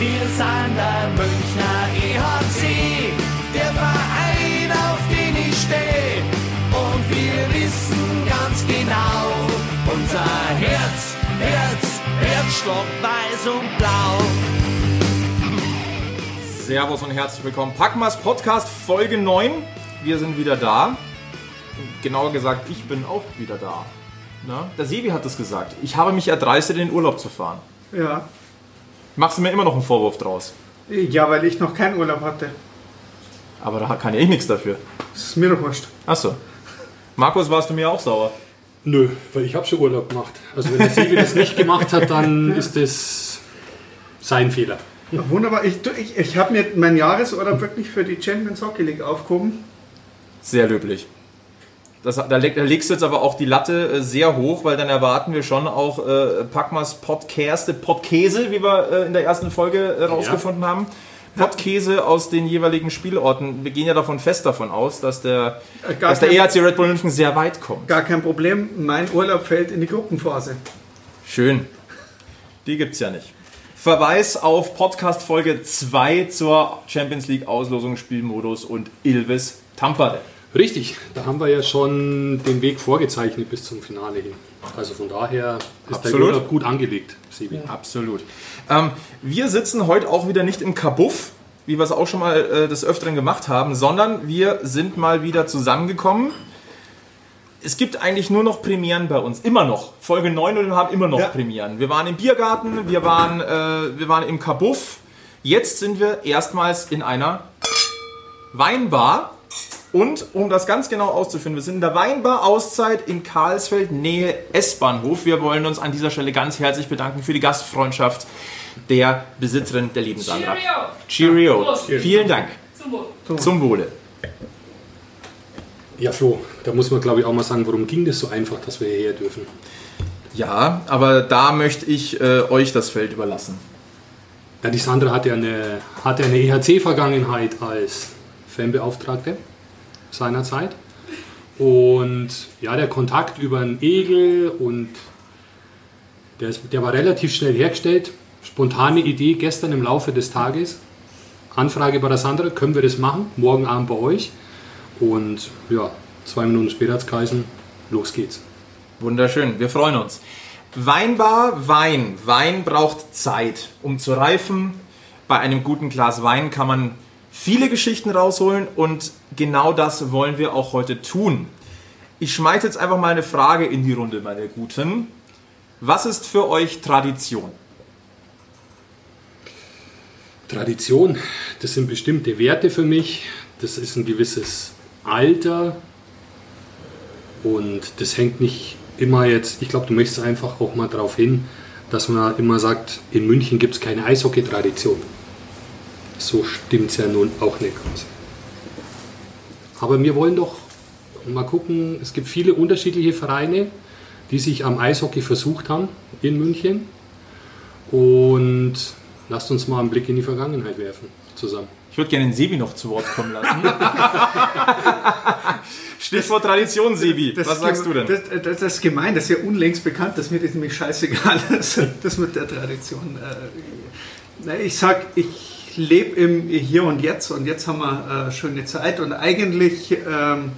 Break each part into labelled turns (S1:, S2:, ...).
S1: Wir sind der Münchner EHC, der Verein, auf den ich stehe. Und wir wissen ganz genau, unser Herz, Herz, Herzschlag weiß und blau.
S2: Servus und herzlich willkommen. Packmas Podcast Folge 9. Wir sind wieder da. Genauer gesagt, ich bin auch wieder da. Na? Der Sebi hat es gesagt. Ich habe mich erdreistet, in den Urlaub zu fahren.
S3: Ja.
S2: Machst du mir immer noch einen Vorwurf draus?
S3: Ja, weil ich noch keinen Urlaub hatte.
S2: Aber da kann ja ich nichts dafür.
S3: Das ist mir doch wurscht.
S2: Achso. Markus, warst du mir auch sauer?
S4: Nö, weil ich habe schon Urlaub gemacht. Also wenn der Sebi das nicht gemacht hat, dann ist das sein Fehler.
S3: Ja, wunderbar. Ich, ich, ich habe mir meinen Jahresurlaub wirklich für die Champions Hockey League aufgehoben.
S2: Sehr löblich. Das, da, leg, da legst du jetzt aber auch die Latte äh, sehr hoch, weil dann erwarten wir schon auch äh, Packmas Podcaste, Podkäse, wie wir äh, in der ersten Folge äh, rausgefunden haben. Podkäse aus den jeweiligen Spielorten. Wir gehen ja davon fest davon aus, dass der,
S3: Äh, gar
S2: dass der EHC Red Bull München sehr weit kommt.
S3: Gar kein Problem. Mein Urlaub fällt in die Gruppenphase.
S2: Schön. Die gibt's ja nicht. Verweis auf Podcast Folge 2 zur Champions League Auslosung, Spielmodus und Ilves Tampere.
S4: Richtig, da haben wir ja schon den Weg vorgezeichnet bis zum Finale hin. Also von daher ist
S2: Absolut.
S4: der Urlaub gut angelegt, Sebi.
S2: Absolut. Ähm, wir sitzen heute auch wieder nicht im Kabuff, wie wir es auch schon mal äh, des Öfteren gemacht haben, sondern wir sind mal wieder zusammengekommen. Es gibt eigentlich nur noch Premieren bei uns, immer noch. Folge 9 und wir haben immer noch
S3: Ja.
S2: Premieren. Wir waren im Biergarten, wir waren, äh, wir waren im Kabuff. Jetzt sind wir erstmals in einer Weinbar. Und um das ganz genau auszufinden, wir sind in der Weinbar Auszeit in Karlsfeld, Nähe S-Bahnhof. Wir wollen uns an dieser Stelle ganz herzlich bedanken für die Gastfreundschaft der Besitzerin der Lebensanlage. Cheerio.
S5: Prost.
S2: Vielen Dank.
S5: Zum Wohl.
S2: Zum Wohle.
S4: Ja, Flo, da muss man glaube ich auch mal sagen, warum ging das so einfach, dass wir hierher dürfen.
S2: Ja, aber da möchte ich äh, euch das Feld überlassen.
S4: Ja, die Sandra hat ja eine, hat ja eine EHC-Vergangenheit als Fanbeauftragte seinerzeit. Und ja, der Kontakt über einen Egel und der, ist, der war relativ schnell hergestellt. Spontane Idee gestern im Laufe des Tages. Anfrage bei der Sandra, können wir das machen? Morgen Abend bei euch. Und ja, zwei Minuten später hat es geheißen, los geht's.
S2: Wunderschön, wir freuen uns. Weinbar, Wein. Wein braucht Zeit, um zu reifen. Bei einem guten Glas Wein kann man viele Geschichten rausholen und genau das wollen wir auch heute tun. Ich schmeiße jetzt einfach mal eine Frage in die Runde, meine Guten. Was ist für euch Tradition?
S4: Tradition, das sind bestimmte Werte für mich, das ist ein gewisses Alter und das hängt nicht immer jetzt, ich glaube, du möchtest einfach auch mal darauf hin, dass man immer sagt, in München gibt es keine Eishockey-Tradition. So stimmt es ja nun auch nicht ganz. Aber wir wollen doch mal gucken, es gibt viele unterschiedliche Vereine, die sich am Eishockey versucht haben in München. Und lasst uns mal einen Blick in die Vergangenheit werfen zusammen.
S2: Ich würde gerne den Sebi noch zu Wort kommen lassen. Stichwort Tradition, Sebi.
S3: Das
S2: Was sagst du denn?
S3: Das, das, das ist gemein, das ist ja unlängst bekannt, dass mir das nämlich scheißegal ist, das mit der Tradition. Äh, ich sag, ich lebe im Hier und Jetzt und jetzt haben wir äh, schöne Zeit und eigentlich, ähm,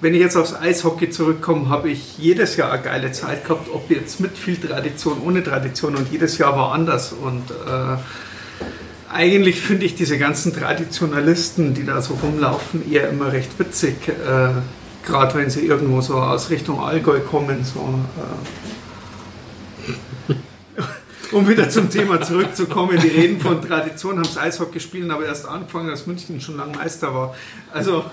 S3: wenn ich jetzt aufs Eishockey zurückkomme, habe ich jedes Jahr eine geile Zeit gehabt, ob jetzt mit viel Tradition, ohne Tradition und jedes Jahr war anders und äh, eigentlich finde ich diese ganzen Traditionalisten, die da so rumlaufen, eher immer recht witzig. Äh, Gerade wenn sie irgendwo so aus Richtung Allgäu kommen. So, äh. Um wieder zum Thema zurückzukommen, die reden von Tradition, haben das Eishockey spielen, aber erst angefangen, als München schon lange Meister war. Also,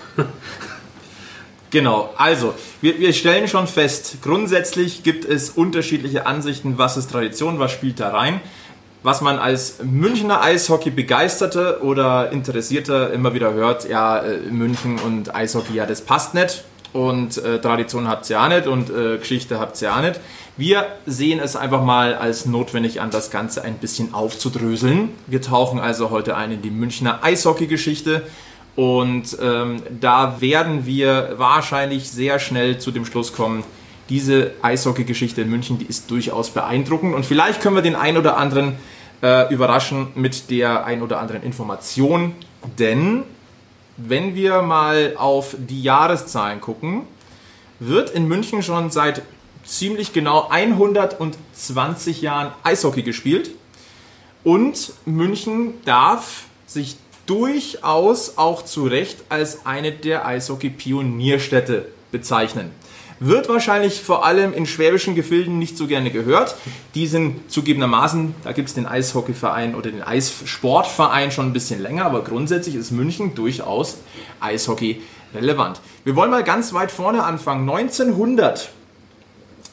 S2: Genau, also wir, wir stellen schon fest, grundsätzlich gibt es unterschiedliche Ansichten, was ist Tradition, was spielt da rein. Was man als Münchner Eishockey-Begeisterter oder Interessierter immer wieder hört, ja, äh, München und Eishockey, ja, das passt nicht. Und äh, Tradition habt ihr ja nicht und äh, Geschichte habt ihr ja nicht. Wir sehen es einfach mal als notwendig an, das Ganze ein bisschen aufzudröseln. Wir tauchen also heute ein in die Münchner Eishockey-Geschichte. Und ähm, da werden wir wahrscheinlich sehr schnell zu dem Schluss kommen, diese Eishockey-Geschichte in München, die ist durchaus beeindruckend. Und vielleicht können wir den einen oder anderen äh, überraschen mit der ein oder anderen Information, denn wenn wir mal auf die Jahreszahlen gucken, wird in München schon seit ziemlich genau 120 Jahren Eishockey gespielt. Und München darf sich durchaus auch zu Recht als eine der Eishockey-Pionierstädte bezeichnen. Wird wahrscheinlich vor allem in schwäbischen Gefilden nicht so gerne gehört. Die sind zugegebenermaßen, da gibt es den Eishockeyverein oder den Eissportverein schon ein bisschen länger, aber grundsätzlich ist München durchaus Eishockey relevant. Wir wollen mal ganz weit vorne anfangen. 1900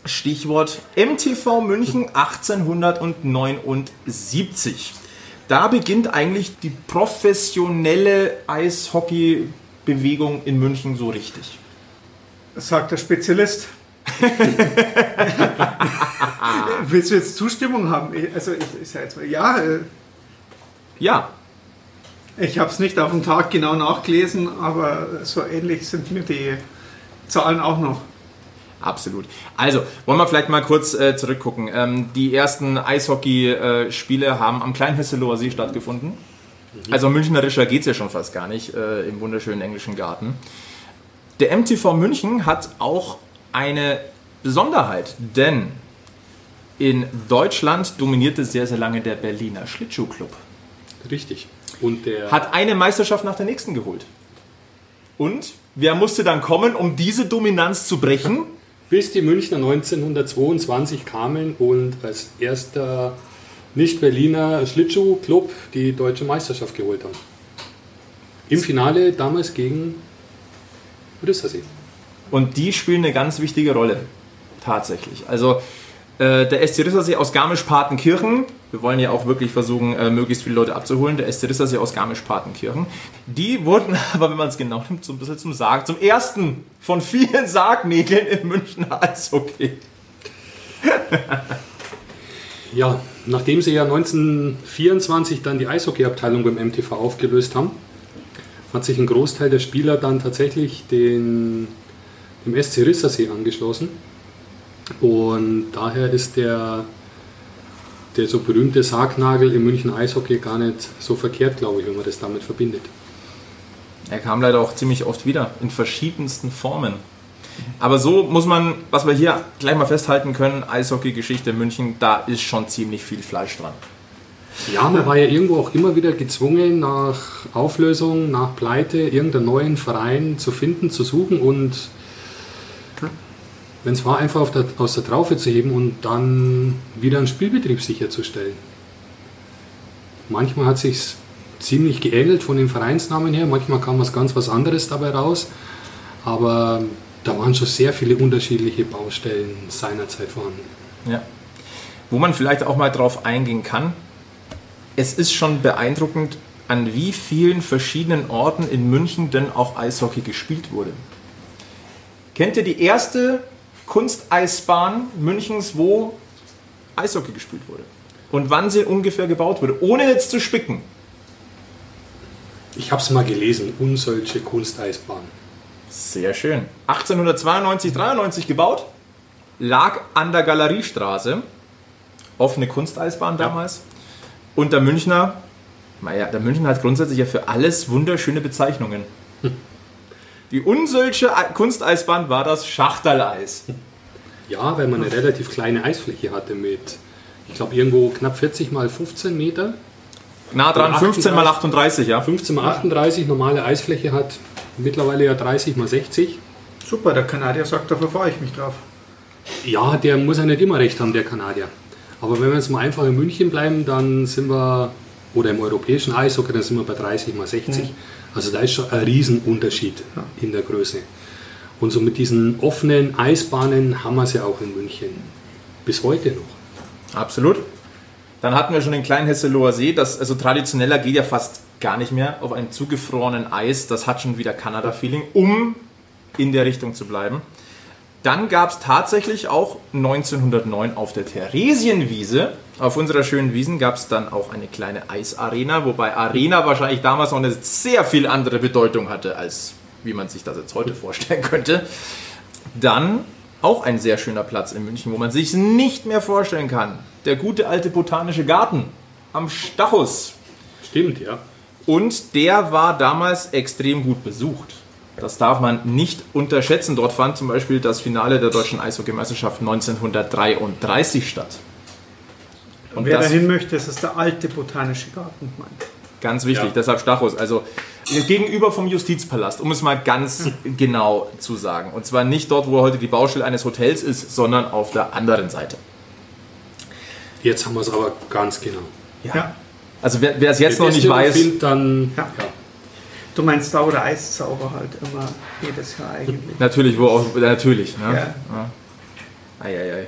S2: Stichwort MTV München 1879. Da beginnt eigentlich die professionelle Eishockey-Bewegung in München so richtig.
S3: Sagt der Spezialist. Willst du jetzt Zustimmung haben? Also ich, ich sage jetzt mal, ja. Äh,
S2: ja.
S3: Ich habe es nicht auf den Tag genau nachgelesen, aber so ähnlich sind mir die Zahlen auch noch.
S2: Absolut. Also, wollen wir vielleicht mal kurz äh, zurückgucken. Ähm, die ersten Eishockey-Spiele äh, haben am kleinen Hesseloher See stattgefunden. Mhm. Also münchnerischer geht es ja schon fast gar nicht äh, im wunderschönen englischen Garten. Der MTV München hat auch eine Besonderheit, denn in Deutschland dominierte sehr, sehr lange der Berliner Schlittschuhclub.
S4: Richtig.
S2: Und der hat eine Meisterschaft nach der nächsten geholt. Und wer musste dann kommen, um diese Dominanz zu brechen?
S4: Bis die Münchner 1922 kamen und als erster Nicht-Berliner Schlittschuh-Club die deutsche Meisterschaft geholt haben. Im Finale damals gegen Rüssersee.
S2: Und die spielen eine ganz wichtige Rolle, tatsächlich. Also der SC Rissersee aus Garmisch-Partenkirchen, wir wollen ja auch wirklich versuchen, äh, möglichst viele Leute abzuholen, der SC Rissersee aus Garmisch-Partenkirchen, die wurden aber, wenn man es genau nimmt, so ein bisschen zum Sarg, zum ersten von vielen Sargnägeln im Münchner Eishockey.
S4: ja, nachdem sie ja 1924 dann die Eishockeyabteilung beim MTV aufgelöst haben, hat sich ein Großteil der Spieler dann tatsächlich den, dem SC Rissersee angeschlossen und daher ist der, der so berühmte Sargnagel im München Eishockey gar nicht so verkehrt, glaube ich, wenn man das damit verbindet.
S2: Er kam leider auch ziemlich oft wieder, in verschiedensten Formen. Aber so muss man, was wir hier gleich mal festhalten können, Eishockey-Geschichte München, da ist schon ziemlich viel Fleisch dran.
S4: Ja, man war ja irgendwo auch immer wieder gezwungen, nach Auflösung, nach Pleite, irgendeinen neuen Verein zu finden, zu suchen und wenn es war, einfach der, aus der Traufe zu heben und dann wieder einen Spielbetrieb sicherzustellen. Manchmal hat sich ziemlich geähnelt von den Vereinsnamen her, manchmal kam was ganz was anderes dabei raus, aber da waren schon sehr viele unterschiedliche Baustellen seinerzeit vorhanden.
S2: Ja. Wo man vielleicht auch mal drauf eingehen kann, es ist schon beeindruckend, an wie vielen verschiedenen Orten in München denn auch Eishockey gespielt wurde. Kennt ihr die erste Kunsteisbahn Münchens, wo Eishockey gespielt wurde. Und wann sie ungefähr gebaut wurde, ohne jetzt zu spicken.
S4: Ich habe es mal gelesen, Unsölsche Kunsteisbahn.
S2: Sehr schön. 1892, 93 gebaut, lag an der Galeriestraße. Offene Kunsteisbahn damals. Ja. Und der Münchner, naja, der Münchner hat grundsätzlich ja für alles wunderschöne Bezeichnungen. Die unsölsche Kunsteisbahn war das Schachterleis.
S4: Ja, weil man eine relativ kleine Eisfläche hatte mit, ich glaube, irgendwo knapp 40 mal 15 Meter.
S2: Nah dran, 15 mal 38, ja.
S4: 15 mal 38, normale Eisfläche hat mittlerweile ja 30 mal 60.
S3: Super, der Kanadier sagt, dafür freue ich mich drauf.
S4: Ja, der muss ja nicht immer recht haben, der Kanadier. Aber wenn wir jetzt mal einfach in München bleiben, dann sind wir, oder im europäischen Eishockey, dann sind wir bei 30 mal 60. Mhm. Also da ist schon ein Riesenunterschied in der Größe. Und so mit diesen offenen Eisbahnen haben wir es ja auch in München. Bis heute noch.
S2: Absolut. Dann hatten wir schon den kleinen Hesseloher See. Das, also traditioneller geht ja fast gar nicht mehr auf einem zugefrorenen Eis. Das hat schon wieder Kanada-Feeling, um in der Richtung zu bleiben. Dann gab es tatsächlich auch 1909 auf der Theresienwiese, auf unserer schönen Wiesen, gab es dann auch eine kleine Eisarena, wobei Arena wahrscheinlich damals noch eine sehr viel andere Bedeutung hatte, als wie man sich das jetzt heute vorstellen könnte. Dann auch ein sehr schöner Platz in München, wo man sich nicht mehr vorstellen kann. Der gute alte botanische Garten am Stachus.
S4: Stimmt, ja.
S2: Und der war damals extrem gut besucht. Das darf man nicht unterschätzen. Dort fand zum Beispiel das Finale der deutschen Eishockeymeisterschaft 1933 statt.
S3: Und wer dahin möchte, ist es der alte botanische Garten. Mein.
S2: Ganz wichtig,
S4: Ja.
S2: deshalb Stachus. Also gegenüber vom Justizpalast, um es mal ganz genau zu sagen. Und zwar nicht dort, wo heute die Baustelle eines Hotels ist, sondern auf der anderen Seite.
S4: Jetzt haben wir es aber ganz genau.
S3: Ja.
S2: Also wer, wer es jetzt noch
S4: Wenn
S2: nicht weiß,
S4: findet, dann
S3: Ja.
S4: ja.
S3: Du meinst da, wo der Eiszauber halt immer jedes Jahr eigentlich.
S2: natürlich, wo auch, natürlich. Ne?
S3: Ja.
S2: Eieiei.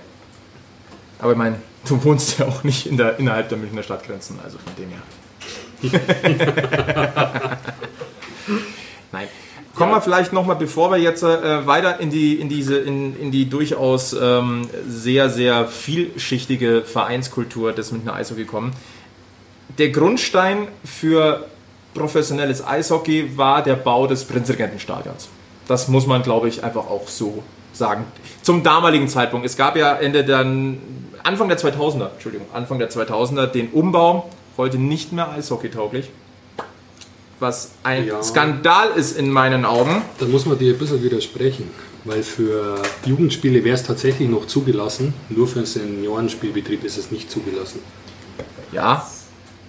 S2: Aber ich meine, du wohnst ja auch nicht in der, innerhalb der Münchner Stadtgrenzen, also von dem her. Nein. Kommen wir vielleicht nochmal, bevor wir jetzt äh, weiter in die, in diese, in, in die durchaus ähm, sehr, sehr vielschichtige Vereinskultur des Münchner Eishockey kommen. Der Grundstein für professionelles Eishockey war der Bau des Prinzregentenstadions. Das muss man, glaube ich, einfach auch so sagen. Zum damaligen Zeitpunkt. Es gab ja Ende der, Anfang der 2000er, Entschuldigung, Anfang der 2000er den Umbau, heute nicht mehr eishockeytauglich. Was ein
S4: Ja.
S2: Skandal ist in meinen Augen.
S4: Da muss man dir ein bisschen widersprechen, weil für Jugendspiele wäre es tatsächlich noch zugelassen, nur für den Seniorenspielbetrieb ist es nicht zugelassen.
S2: Ja,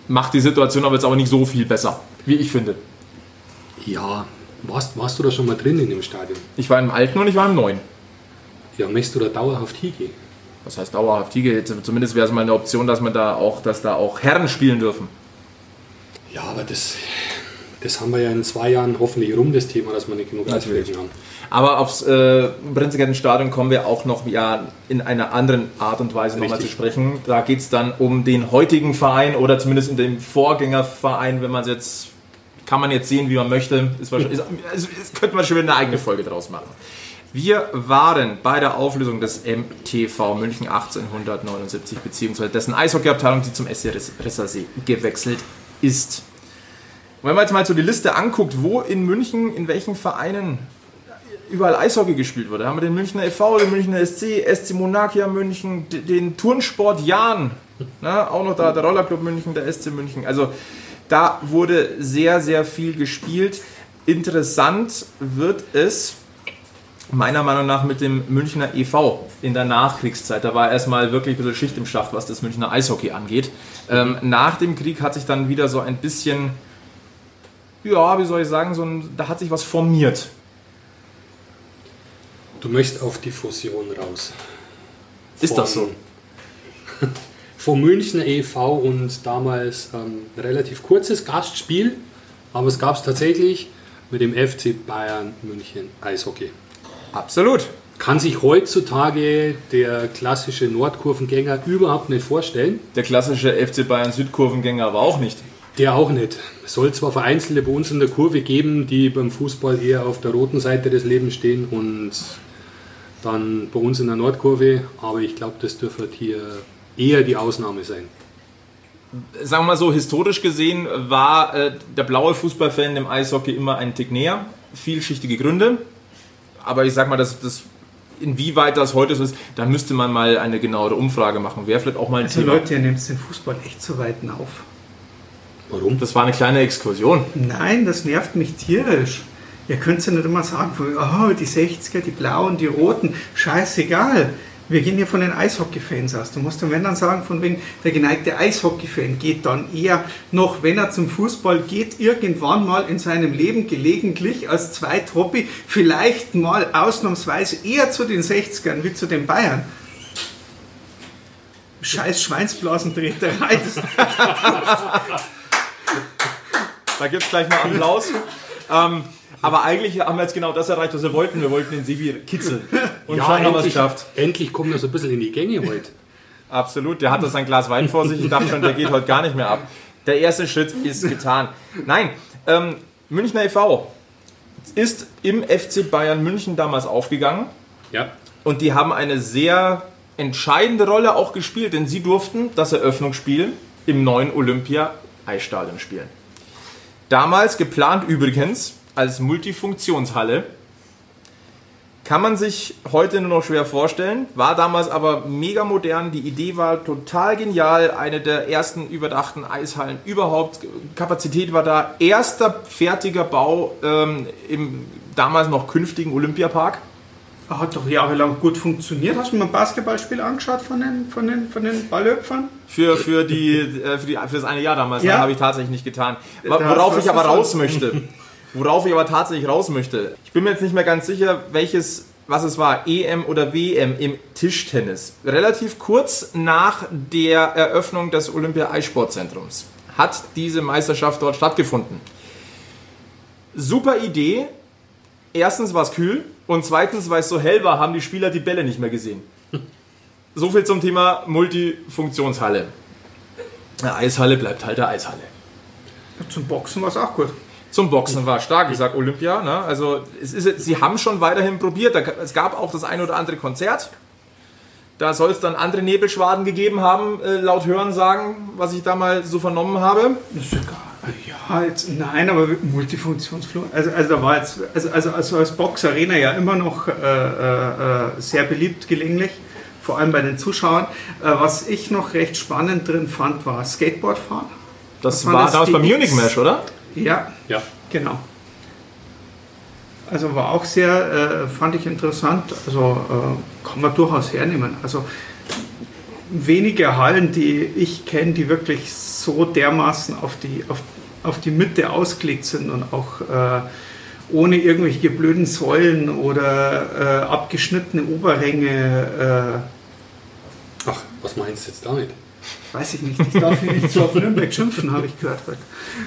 S2: macht die Situation aber jetzt aber nicht so viel besser, wie ich finde.
S4: Ja, warst, warst du da schon mal drin in dem Stadion?
S2: Ich war im alten und ich war im neuen.
S4: Ja, möchtest du da dauerhaft hingehen?
S2: Was heißt dauerhaft? Geht- Zumindest wäre es mal eine Option, dass man da auch, dass da auch Herren spielen dürfen.
S4: Ja, aber das, das haben wir ja in zwei Jahren hoffentlich rum, das Thema, dass wir nicht genug
S2: Natürlich.
S4: Haben.
S2: Aber aufs äh, Prinzregentenstadion kommen wir auch noch ja, in einer anderen Art und Weise nochmal zu sprechen. Da geht es dann um den heutigen Verein oder zumindest in dem Vorgängerverein, wenn man es jetzt, kann man jetzt sehen, wie man möchte. Ist wahrscheinlich, ist, ist, könnte man schon wieder eine eigene Folge draus machen. Wir waren bei der Auflösung des MTV München 1879, beziehungsweise dessen Eishockeyabteilung, die zum SC Rissersee gewechselt ist. Wenn man jetzt mal so die Liste anguckt, wo in München, in welchen Vereinen überall Eishockey gespielt wurde. Haben wir den Münchner e.V., den Münchner SC, SC Monakia München, den Turnsport Jahn, ne? auch noch da der Rollerclub München, der SC München. Also da wurde sehr, sehr viel gespielt. Interessant wird es meiner Meinung nach mit dem Münchner e.V. in der Nachkriegszeit. Da war erstmal wirklich ein bisschen Schicht im Schacht, was das Münchner Eishockey angeht. Ähm, nach dem Krieg hat sich dann wieder so ein bisschen, ja, wie soll ich sagen, so ein, da hat sich was formiert.
S4: Du möchtest auf die Fusion raus.
S2: Ist das so?
S4: Vom Münchner e.V. und damals ähm, relativ kurzes Gastspiel, aber es gab es tatsächlich mit dem FC Bayern München Eishockey.
S2: Absolut.
S4: Kann sich heutzutage der klassische Nordkurvengänger überhaupt nicht vorstellen.
S2: Der klassische FC Bayern Südkurvengänger aber auch nicht.
S4: Der auch nicht. Es soll zwar vereinzelte bei uns in der Kurve geben, die beim Fußball eher auf der roten Seite des Lebens stehen und dann bei uns in der Nordkurve, aber ich glaube, das dürfte hier eher die Ausnahme sein.
S2: Sagen wir mal so, historisch gesehen war äh, der blaue Fußballfan dem Eishockey immer ein Tick näher. Vielschichtige Gründe. Aber ich sag mal, dass das inwieweit das heute so ist, da müsste man mal eine genauere Umfrage machen. Wäre vielleicht auch mal ein
S3: Also
S2: Thema.
S3: Leute, ihr nehmt den Fußball echt zu weit auf.
S4: Warum?
S2: Das war eine kleine Exkursion.
S3: Nein, das nervt mich tierisch. Ihr könnt ja nicht immer sagen, von, oh, die 60er, die Blauen, die Roten, scheißegal. Wir gehen hier von den Eishockey-Fans aus. Du musst wenn dann sagen, von wegen der geneigte Eishockey-Fan geht dann eher noch, wenn er zum Fußball geht, irgendwann mal in seinem Leben gelegentlich als Zweithobby vielleicht mal ausnahmsweise eher zu den 60ern wie zu den Bayern. Scheiß Schweinsblasentreterei. Das
S2: Da gibt es gleich mal Applaus. ähm, aber eigentlich haben wir jetzt genau das erreicht, was wir wollten. Wir wollten den Sebi kitzeln. Und schon haben wir es
S4: endlich,
S2: geschafft.
S4: endlich kommt er so ein bisschen in die Gänge heute.
S2: Absolut, der hat das ein Glas Wein vor sich. Ich dachte schon, der geht heute gar nicht mehr ab. Der erste Schritt ist getan. Nein, ähm, Münchner e.V. ist im FC Bayern München damals aufgegangen
S4: Ja.
S2: und die haben eine sehr entscheidende Rolle auch gespielt, denn sie durften das Eröffnungsspiel im neuen Olympia-Eisstadion spielen. Damals geplant übrigens als Multifunktionshalle Kann man sich heute nur noch schwer vorstellen, war damals aber mega modern. Die Idee war total genial. Eine der ersten überdachten Eishallen überhaupt. Kapazität war da. Erster fertiger Bau ähm, im damals noch künftigen Olympiapark.
S3: Hat doch jahrelang gut funktioniert. Hast du mal ein Basketballspiel angeschaut von den, von den, von den Ballhüpfern?
S2: Für, für, die, äh, für, die, für das eine Jahr damals.
S3: Ja.
S2: Habe ich tatsächlich nicht getan. Worauf ich aber raus möchte. Worauf ich aber tatsächlich raus möchte. Ich bin mir jetzt nicht mehr ganz sicher, welches, was es war, EM oder WM im Tischtennis. Relativ kurz nach der Eröffnung des Olympia-Eissportzentrums hat diese Meisterschaft dort stattgefunden. Super Idee. Erstens war es kühl und zweitens, weil es so hell war, haben die Spieler die Bälle nicht mehr gesehen. So viel zum Thema Multifunktionshalle. Eine Eishalle bleibt halt eine Eishalle.
S3: Zum Boxen war es auch gut.
S2: Zum Boxen war stark, ich sag Olympia. Ne? Also es ist, sie haben schon weiterhin probiert. Es gab auch das ein oder andere Konzert. Da soll es dann andere Nebelschwaden gegeben haben, äh, laut Hörensagen, was ich da mal so vernommen habe.
S3: Das ist gar, ja, jetzt, nein, aber Multifunktionsflur. Also, also da war jetzt, also, also, also als Boxarena ja immer noch äh, äh, äh, sehr beliebt gelegentlich, vor allem bei den Zuschauern. Äh, was ich noch recht spannend drin fand, war Skateboardfahren.
S2: Das
S3: war
S2: war
S3: das,
S2: damals beim? Munich Mesh, oder?
S3: Ja,
S4: Ja.
S3: genau. Also war auch sehr, äh, fand ich interessant. Also äh, kann man durchaus hernehmen. Also wenige Hallen, die ich kenne, die wirklich so dermaßen auf die, auf, auf die Mitte ausgelegt sind und auch äh, ohne irgendwelche blöden Säulen oder äh, abgeschnittene Oberränge,
S4: Ach, was meinst du jetzt damit?
S3: äh, weiß ich nicht. Ich darf hier nicht so auf Nürnberg schimpfen, habe ich gehört.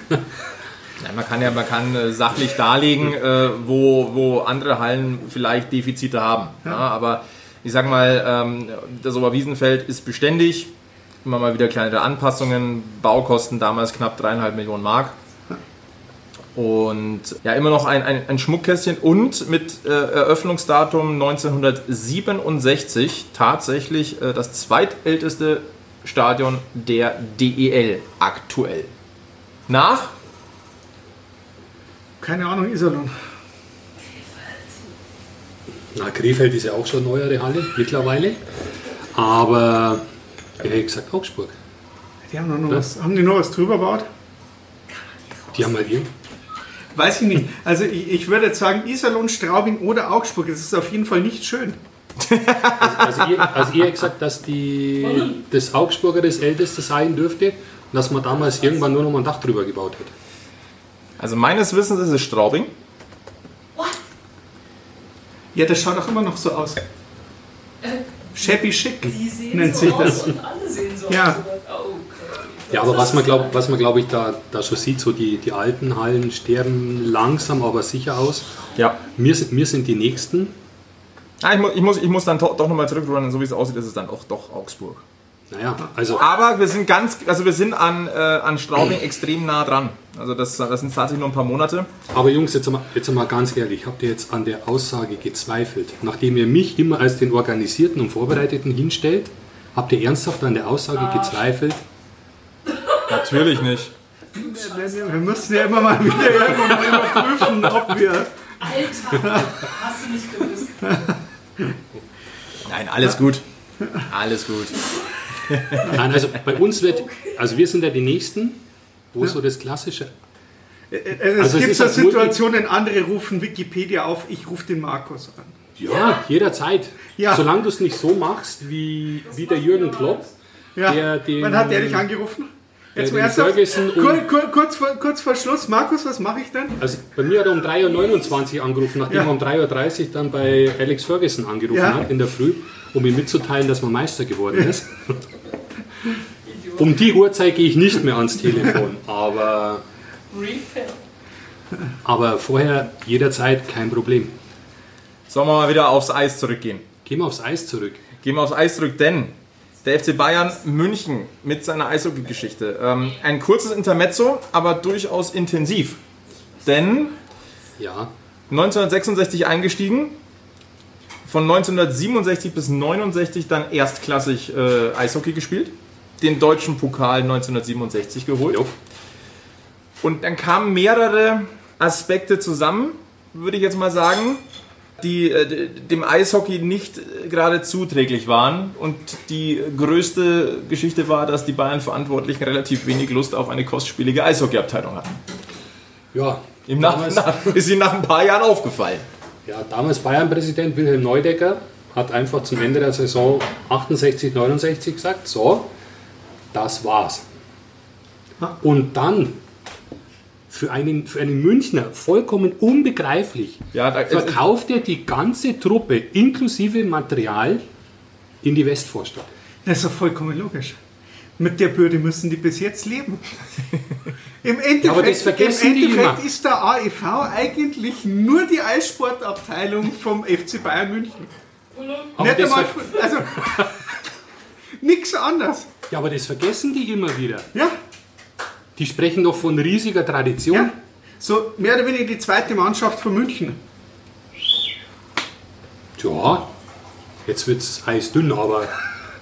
S2: Ja, man kann ja man kann äh, sachlich darlegen, äh, wo, wo andere Hallen vielleicht Defizite haben. Ja. aber ich sag mal, ähm, das Oberwiesenfeld ist beständig. Immer mal wieder kleinere Anpassungen. Baukosten damals knapp dreieinhalb Millionen Mark. Und ja, immer noch ein, ein, ein Schmuckkästchen und mit äh, Eröffnungsdatum 1967 tatsächlich äh, das zweitälteste Stadion der DEL aktuell. Nach
S3: Keine Ahnung, Iserlohn.
S4: Na, Krefeld ist ja auch schon eine neuere Halle mittlerweile. Aber ich hätte gesagt Augsburg.
S3: Die haben, noch was, haben die noch was drüber gebaut?
S4: Die haben mal irgend.
S3: Weiß ich nicht. Also ich, ich würde jetzt sagen Iserlohn, Straubing oder Augsburg. Das ist auf jeden Fall nicht schön.
S4: Also ihr, also ihr habt gesagt, dass die, das Augsburger das älteste sein dürfte und dass man damals irgendwann nur noch mal ein Dach drüber gebaut hat.
S2: Also meines Wissens ist es Straubing.
S3: Ja, das schaut auch immer noch so aus. Shabby chic
S5: Die sehen
S3: nennt
S5: so
S3: sich das.
S5: und alle sehen so
S3: Ja.
S5: Oh,
S4: Ja, aber was man glaube was man, glaub ich da, da schon sieht, so die, die alten Hallen sterben langsam, aber sicher aus.
S2: Ja.
S4: Wir sind, wir sind die Nächsten.
S2: Ah, ich, muss, ich, muss, ich muss dann doch, nochmal zurückrudern, so wie es aussieht, ist es dann auch doch Augsburg.
S4: Naja, also
S2: Aber wir sind ganz, also wir sind an, äh, an Straubing extrem nah dran. Also das, das sind tatsächlich nur ein paar Monate.
S4: Aber Jungs, jetzt mal, jetzt mal ganz ehrlich, habt ihr jetzt an der Aussage gezweifelt? Nachdem ihr mich immer als den Organisierten und Vorbereiteten hinstellt, habt ihr ernsthaft an der Aussage gezweifelt?
S2: Natürlich nicht.
S3: Wir müssen ja immer mal wieder irgendwann mal überprüfen, ob wir.
S5: Alter, hast du nicht gewusst.
S2: Nein, alles gut. Alles gut.
S4: Nein, also bei uns wird, also wir sind ja die Nächsten, wo so das klassische,
S3: Es
S4: Also
S3: gibt so
S4: Multi-
S3: Situationen, andere rufen Wikipedia auf, ich rufe den Markus an.
S4: ja, jederzeit,
S3: Ja.
S4: solange du es nicht so machst wie, wie der Jürgen Klopp,
S3: Ja.
S4: Der den-
S3: Wann hat der dich angerufen? Jetzt mal ernsthaft?
S4: Ferguson und-
S3: Kur, kur, kurz, vor, kurz vor Schluss, Markus, was mache ich denn?
S4: also bei mir hat er um 3.29 Uhr angerufen, nachdem
S3: Ja.
S4: er um 3.30 Uhr dann bei Alex Ferguson angerufen
S3: Ja.
S4: hat in der Früh, um ihm mitzuteilen, dass man Meister geworden ist. Um die Uhrzeit gehe ich nicht mehr ans Telefon, aber,
S5: Refill.
S4: aber vorher jederzeit kein Problem.
S2: Sollen wir mal wieder aufs Eis zurückgehen?
S4: Gehen wir aufs Eis zurück.
S2: Gehen wir aufs Eis zurück, denn der FC Bayern München mit seiner Eishockey-Geschichte. Ähm, ein kurzes Intermezzo, aber durchaus intensiv. Denn
S4: Ja,
S2: 1966 eingestiegen, von 1967 bis 69 dann erstklassig äh, Eishockey gespielt, den deutschen Pokal 1967 geholt.
S4: jo.
S2: Und dann kamen mehrere Aspekte zusammen, würde ich jetzt mal sagen. die äh, dem Eishockey nicht äh, gerade zuträglich waren. Und die größte Geschichte war, dass die Bayern-Verantwortlichen relativ wenig Lust auf eine kostspielige Eishockeyabteilung hatten.
S4: Ja,
S2: Im
S4: damals,
S2: Nachhinein ist ihnen nach ein paar Jahren aufgefallen.
S4: ja, damals Bayern-Präsident Wilhelm Neudecker hat einfach zum Ende der Saison 68, 69 gesagt, so, das war's. Und dann für einen, für einen Münchner vollkommen unbegreiflich
S2: Ja, da,
S4: verkauft er die ganze Truppe inklusive Material in die Westvorstadt.
S3: Das ist doch vollkommen logisch. Mit der Bürde müssen die bis jetzt leben. Im Endeffekt,
S4: aber das vergessen
S3: im
S4: die
S3: Endeffekt
S4: immer.
S3: ist der AEV eigentlich nur die Eissportabteilung vom FC Bayern München. Nicht einmal, also nichts anderes.
S4: Ja, aber das vergessen die immer wieder.
S3: Ja,
S4: Die sprechen doch von riesiger Tradition.
S3: ja. So mehr oder weniger die zweite Mannschaft von München.
S4: Tja, jetzt wird's eisdünn, aber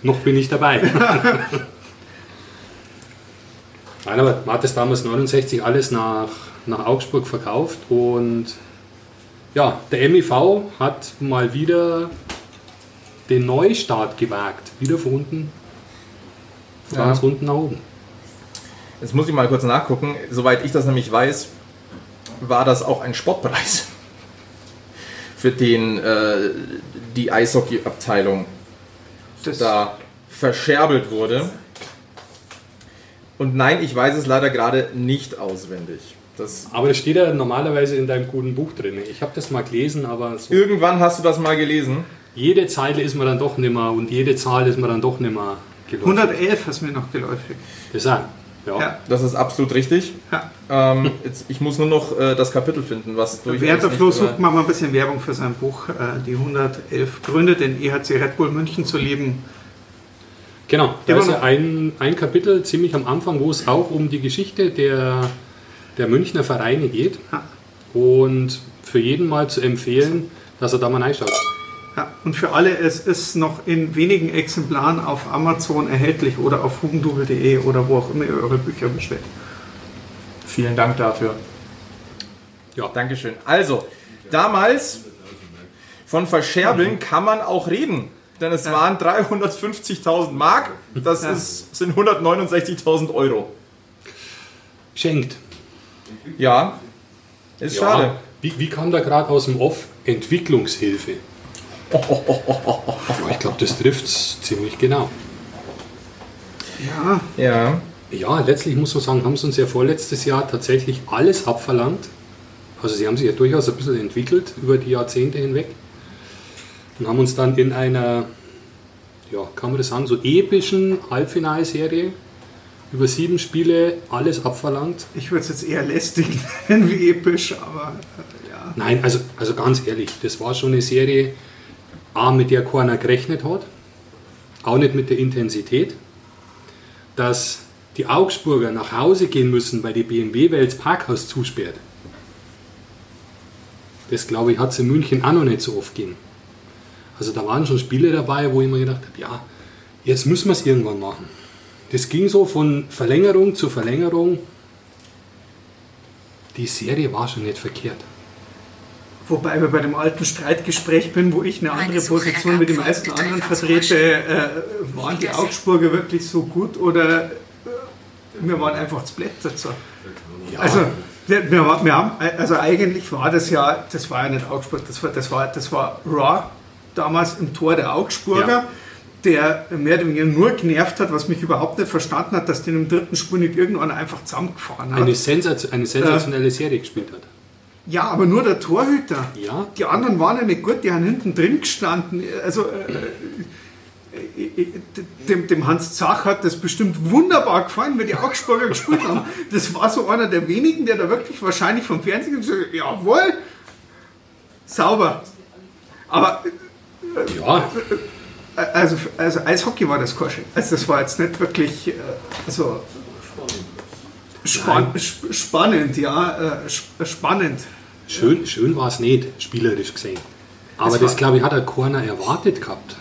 S4: noch bin ich dabei. Nein, aber man hat das damals 69 alles nach, nach Augsburg verkauft und ja, der MIV hat mal wieder den Neustart gewagt. Wieder von unten, von
S2: Ja.
S4: ganz unten nach oben.
S2: Jetzt muss ich mal kurz nachgucken. Soweit ich das nämlich weiß, war das auch ein Spottpreis, für den äh, die Eishockey-Abteilung da verscherbelt wurde. Und nein, ich weiß es leider gerade nicht auswendig. Das,
S4: Aber das steht ja normalerweise in deinem guten Buch drin. Ich habe das mal gelesen, aber so
S2: irgendwann hast du das mal gelesen.
S4: jede Zeile ist mir dann doch nimmer und jede Zahl ist mir dann doch nimmer geläufig.
S3: 111 ist mir noch geläufig.
S4: Das sagen. Ja.
S3: Ja.
S2: Das ist absolut richtig.
S3: Ja.
S2: Ähm, jetzt, ich muss nur noch äh, das Kapitel finden, was
S3: der
S2: nicht
S3: Flo sucht, machen wir ein bisschen Werbung für sein Buch, äh, die 111 Gründe, den EHC Red Bull München zu lieben.
S4: Genau, da ist ein, ein Kapitel ziemlich am Anfang, wo es auch um die Geschichte der, der Münchner Vereine geht.
S3: Ja.
S4: Und für jeden mal zu empfehlen, dass er da mal reinschaut.
S3: Ja, und für alle, es ist noch in wenigen Exemplaren auf Amazon erhältlich oder auf hugendubel.de oder wo auch immer ihr eure Bücher bestellt.
S2: Vielen Dank dafür.
S4: Ja.
S2: Dankeschön. Also, damals von Verscherbeln kann man auch reden. Denn es waren 350.000 Mark, das
S3: Ja.
S2: ist, sind 169.000 Euro.
S4: Schenkt.
S2: Ja, ist
S4: Ja.
S2: schade.
S4: Wie, wie kam da gerade aus dem Off? Entwicklungshilfe. Ja, ich glaube, das trifft es ziemlich genau.
S3: Ja,
S2: Ja,
S4: Ja, letztlich muss man sagen, haben sie uns ja vorletztes Jahr tatsächlich alles abverlangt. Also sie haben sich ja durchaus ein bisschen entwickelt über die Jahrzehnte hinweg und haben uns dann in einer, ja, kann man das sagen, so epischen Halbfinalserie über sieben Spiele alles abverlangt.
S3: ich würde es jetzt eher lästig nennen wie episch, aber äh, ja.
S4: Nein, also, also ganz ehrlich, das war schon eine Serie, A, mit der keiner gerechnet hat, auch nicht mit der Intensität, dass die Augsburger nach Hause gehen müssen, weil die BMW-Welt das Parkhaus zusperrt. Das glaube ich, hat es in München auch noch nicht so oft gegeben. Also da waren schon Spiele dabei, wo ich mir gedacht habe, ja, jetzt müssen wir es irgendwann machen. Das ging so von Verlängerung zu Verlängerung. Die Serie war schon nicht verkehrt.
S3: Wobei wir bei dem alten Streitgespräch bin, wo ich eine andere Position mit den meisten anderen vertrete, äh, waren die Augsburger wirklich so gut oder äh, wir waren einfach das Blätter. Also, wir, wir, haben, also eigentlich war das ja, das war ja nicht Augsburg, das war, das war, das war Raw damals im Tor der Augsburger,
S4: Ja.
S3: der mehr oder weniger nur genervt hat, was mich überhaupt nicht verstanden hat, dass den im dritten Spiel nicht irgendwann einfach zusammengefahren hat.
S4: eine, Sensation, eine sensationelle Serie gespielt hat.
S3: Ja, aber nur der Torhüter.
S4: Ja.
S3: Die anderen waren ja nicht gut, die haben hinten drin gestanden. Also äh, äh, äh, dem, dem Hans Zach hat das bestimmt wunderbar gefallen, wenn die Augsburger gespielt haben. Das war so einer der wenigen, der da wirklich wahrscheinlich vom Fernsehen gesagt hat, jawohl, sauber. Aber
S4: Ja,
S3: äh, also, also Eishockey war das Korsche. Also das war jetzt nicht wirklich äh, also span sp spannend, ja, äh, sp spannend.
S4: Schön, schön war es nicht, spielerisch gesehen. Aber das, glaube ich, hat der Corner erwartet gehabt.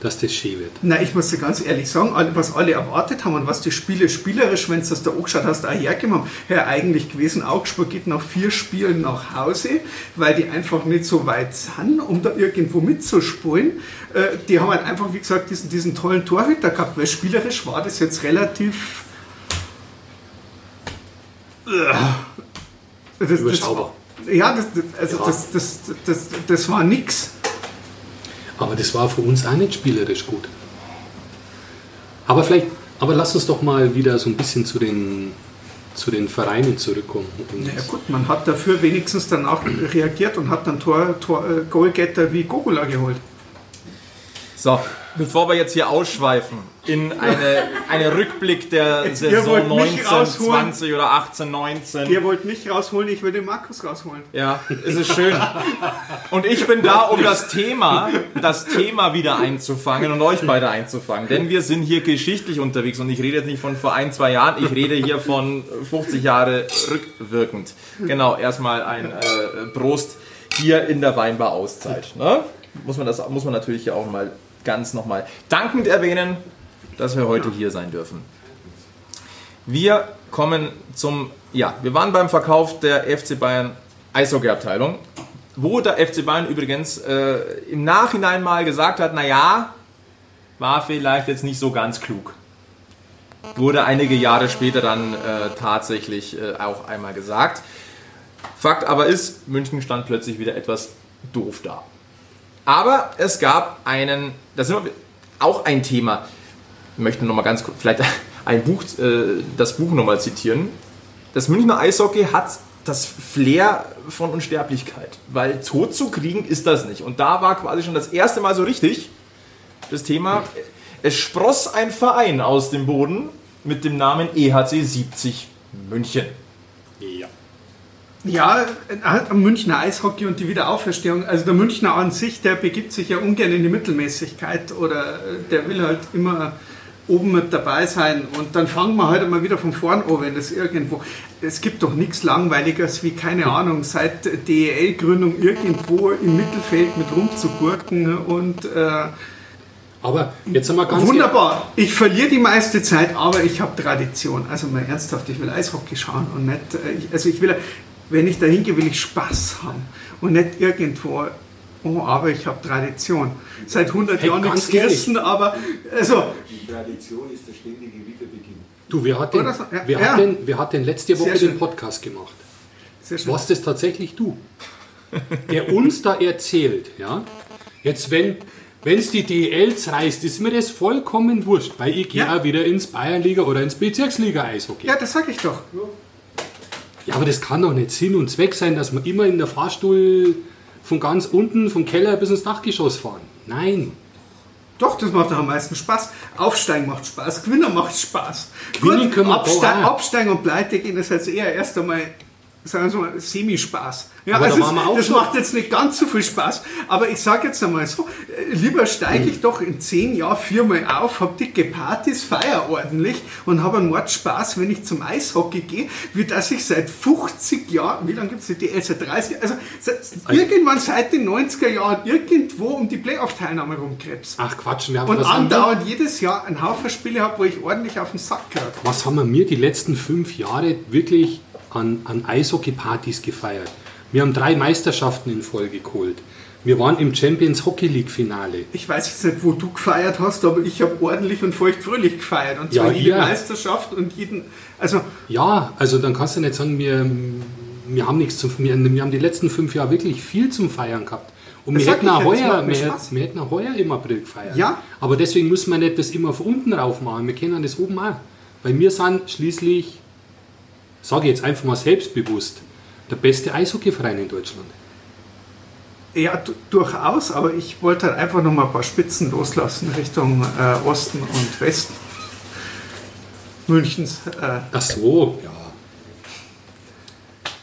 S4: dass das schön wird.
S3: Na, ich muss dir ganz ehrlich sagen, was alle erwartet haben und was die Spiele spielerisch, wenn du das da angeschaut hast, auch hergegeben haben, ja eigentlich gewesen, Augsburg geht nach vier Spielen nach Hause, weil die einfach nicht so weit sind, um da irgendwo mitzuspielen. Äh, Die haben halt einfach, wie gesagt, diesen, diesen tollen Torhüter gehabt, weil spielerisch war das jetzt relativ... Das, das,
S4: Überschaubar.
S3: ja, das, das, also
S4: Ja.
S3: Das, das, das, das war nix.
S4: Aber das war für uns auch nicht spielerisch gut. Aber vielleicht, aber lass uns doch mal wieder so ein bisschen zu den, zu den Vereinen zurückkommen. Und
S3: Ja gut, man hat dafür wenigstens danach reagiert und hat dann Tor, Tor, äh, Goalgetter wie Gogula geholt.
S2: So, bevor wir jetzt hier ausschweifen in eine, eine Rückblick der
S3: Jetzt,
S2: Saison
S3: wollt mich
S2: 19,
S3: rausholen.
S2: 20 oder 18, 19.
S3: Ihr wollt mich rausholen, ich will den Markus rausholen.
S2: Ja, es ist schön. Und ich bin da, um das Thema, das Thema wieder einzufangen und euch beide einzufangen. Denn wir sind hier geschichtlich unterwegs und ich rede jetzt nicht von vor ein, zwei Jahren, ich rede hier von 50 Jahre rückwirkend. Genau, erstmal ein äh, Prost hier in der Weinbar Auszeit. Ne? Muss man das muss man natürlich hier auch mal ganz nochmal dankend erwähnen, dass wir heute hier sein dürfen. Wir kommen zum, ja, wir waren beim Verkauf der FC Bayern Eishockey-Abteilung, wo der FC Bayern übrigens äh, im Nachhinein mal gesagt hat, naja, war vielleicht jetzt nicht so ganz klug. Wurde einige Jahre später dann äh, tatsächlich äh, auch einmal gesagt. Fakt aber ist, München stand plötzlich wieder etwas doof da. Aber es gab einen, das ist auch ein Thema, ich möchte nochmal ganz kurz, vielleicht ein Buch, äh, das Buch nochmal zitieren. Das Münchner Eishockey hat das Flair von Unsterblichkeit, weil tot zu kriegen ist das nicht. Und da war quasi schon das erste Mal so richtig das Thema, es spross ein Verein aus dem Boden mit dem Namen EHC 70 München.
S4: ja.
S3: Ja, äh, Münchner Eishockey und die Wiederauferstehung. Also der Münchner an sich, der begibt sich ja ungern in die Mittelmäßigkeit oder äh, der will halt immer oben mit dabei sein und dann fangen wir halt mal wieder von vorn an, wenn das irgendwo. Es gibt doch nichts Langweiligeres wie, keine Ahnung, seit DEL-Gründung irgendwo im Mittelfeld mit rumzugurken und äh,
S4: Aber jetzt sind wir ganz
S3: Wunderbar. Ich verliere die meiste Zeit, aber ich habe Tradition. Also mal ernsthaft, ich will Eishockey schauen und nicht, äh, also ich will, wenn ich da hingehe, will ich Spaß haben und nicht irgendwo, oh, aber ich habe Tradition. Seit 100
S4: Hey,
S3: Jahren nichts gerissen, aber, also,
S6: Die Tradition ist der ständige Wiederbeginn.
S4: Du, wer hat denn,
S3: Oder so, ja.
S4: wer
S3: Ja.
S4: hat denn, wer hat denn letzte Woche den Podcast gemacht?
S3: sehr schön.
S4: Was das tatsächlich du? Der uns da erzählt, ja? Jetzt, wenn es die DL reißt, ist mir das vollkommen wurscht, weil ich gehe
S3: Ja.
S4: auch wieder ins Bayernliga oder ins Bezirksliga Eishockey.
S3: Ja, das sage ich doch.
S4: Ja, aber das kann doch nicht Sinn und Zweck sein, dass wir immer in der Fahrstuhl von ganz unten, vom Keller bis ins Dachgeschoss fahren. Nein.
S3: Doch, das macht doch am meisten Spaß. Aufsteigen macht Spaß, Gewinner macht Spaß.
S4: Gewinnen können wir
S3: Abste
S4: auch.
S3: Absteigen und Pleite gehen ist jetzt eher erst einmal, sagen wir mal, Semi-Spaß. Ja,
S4: Aber da
S3: also
S4: auch
S3: das
S4: so.
S3: macht jetzt nicht ganz so viel Spaß. Aber ich sage jetzt einmal so, äh, lieber steige ich doch in zehn Jahren viermal auf, habe dicke Partys, feier ordentlich und habe einen Mord Spaß, wenn ich zum Eishockey gehe, wie dass ich seit 50 Jahren, wie lange gibt es die DL? Seit 30 also seit, irgendwann seit den 90er Jahren irgendwo um die Playoff-Teilnahme rumkrebs.
S4: Ach Quatsch, wir haben,
S3: Und andauernd jedes Jahr einen Haufen Spiele habe, wo ich ordentlich auf den Sack kriege.
S4: was haben wir mir die letzten fünf Jahre wirklich an, an Eishockey-Partys gefeiert? Wir haben drei Meisterschaften in Folge geholt. Wir waren im Champions Hockey League Finale.
S3: Ich weiß jetzt nicht, wo du gefeiert hast, aber ich habe ordentlich und feuchtfröhlich gefeiert. Und zwar
S4: Ja,
S3: jede
S4: ihr.
S3: Meisterschaft und jeden. Also,
S4: Ja, also dann kannst du nicht sagen, wir, wir haben nichts zum wir, wir haben die letzten fünf Jahre wirklich viel zum Feiern gehabt. Und
S3: Das
S4: wir hätten, auch
S3: ja,
S4: heuer, wir,
S3: Spaß.
S4: wir hätten auch heuer im April gefeiert.
S3: Ja.
S4: Aber deswegen müssen wir nicht das immer von unten rauf machen. Wir kennen das oben auch. Weil wir sind schließlich, sage ich jetzt einfach mal selbstbewusst, der beste Eishockeyverein in Deutschland.
S3: ja, du- durchaus, aber ich wollte halt einfach noch mal ein paar Spitzen loslassen Richtung äh, Osten und Westen. Münchens. Äh,
S4: Ach so, ja.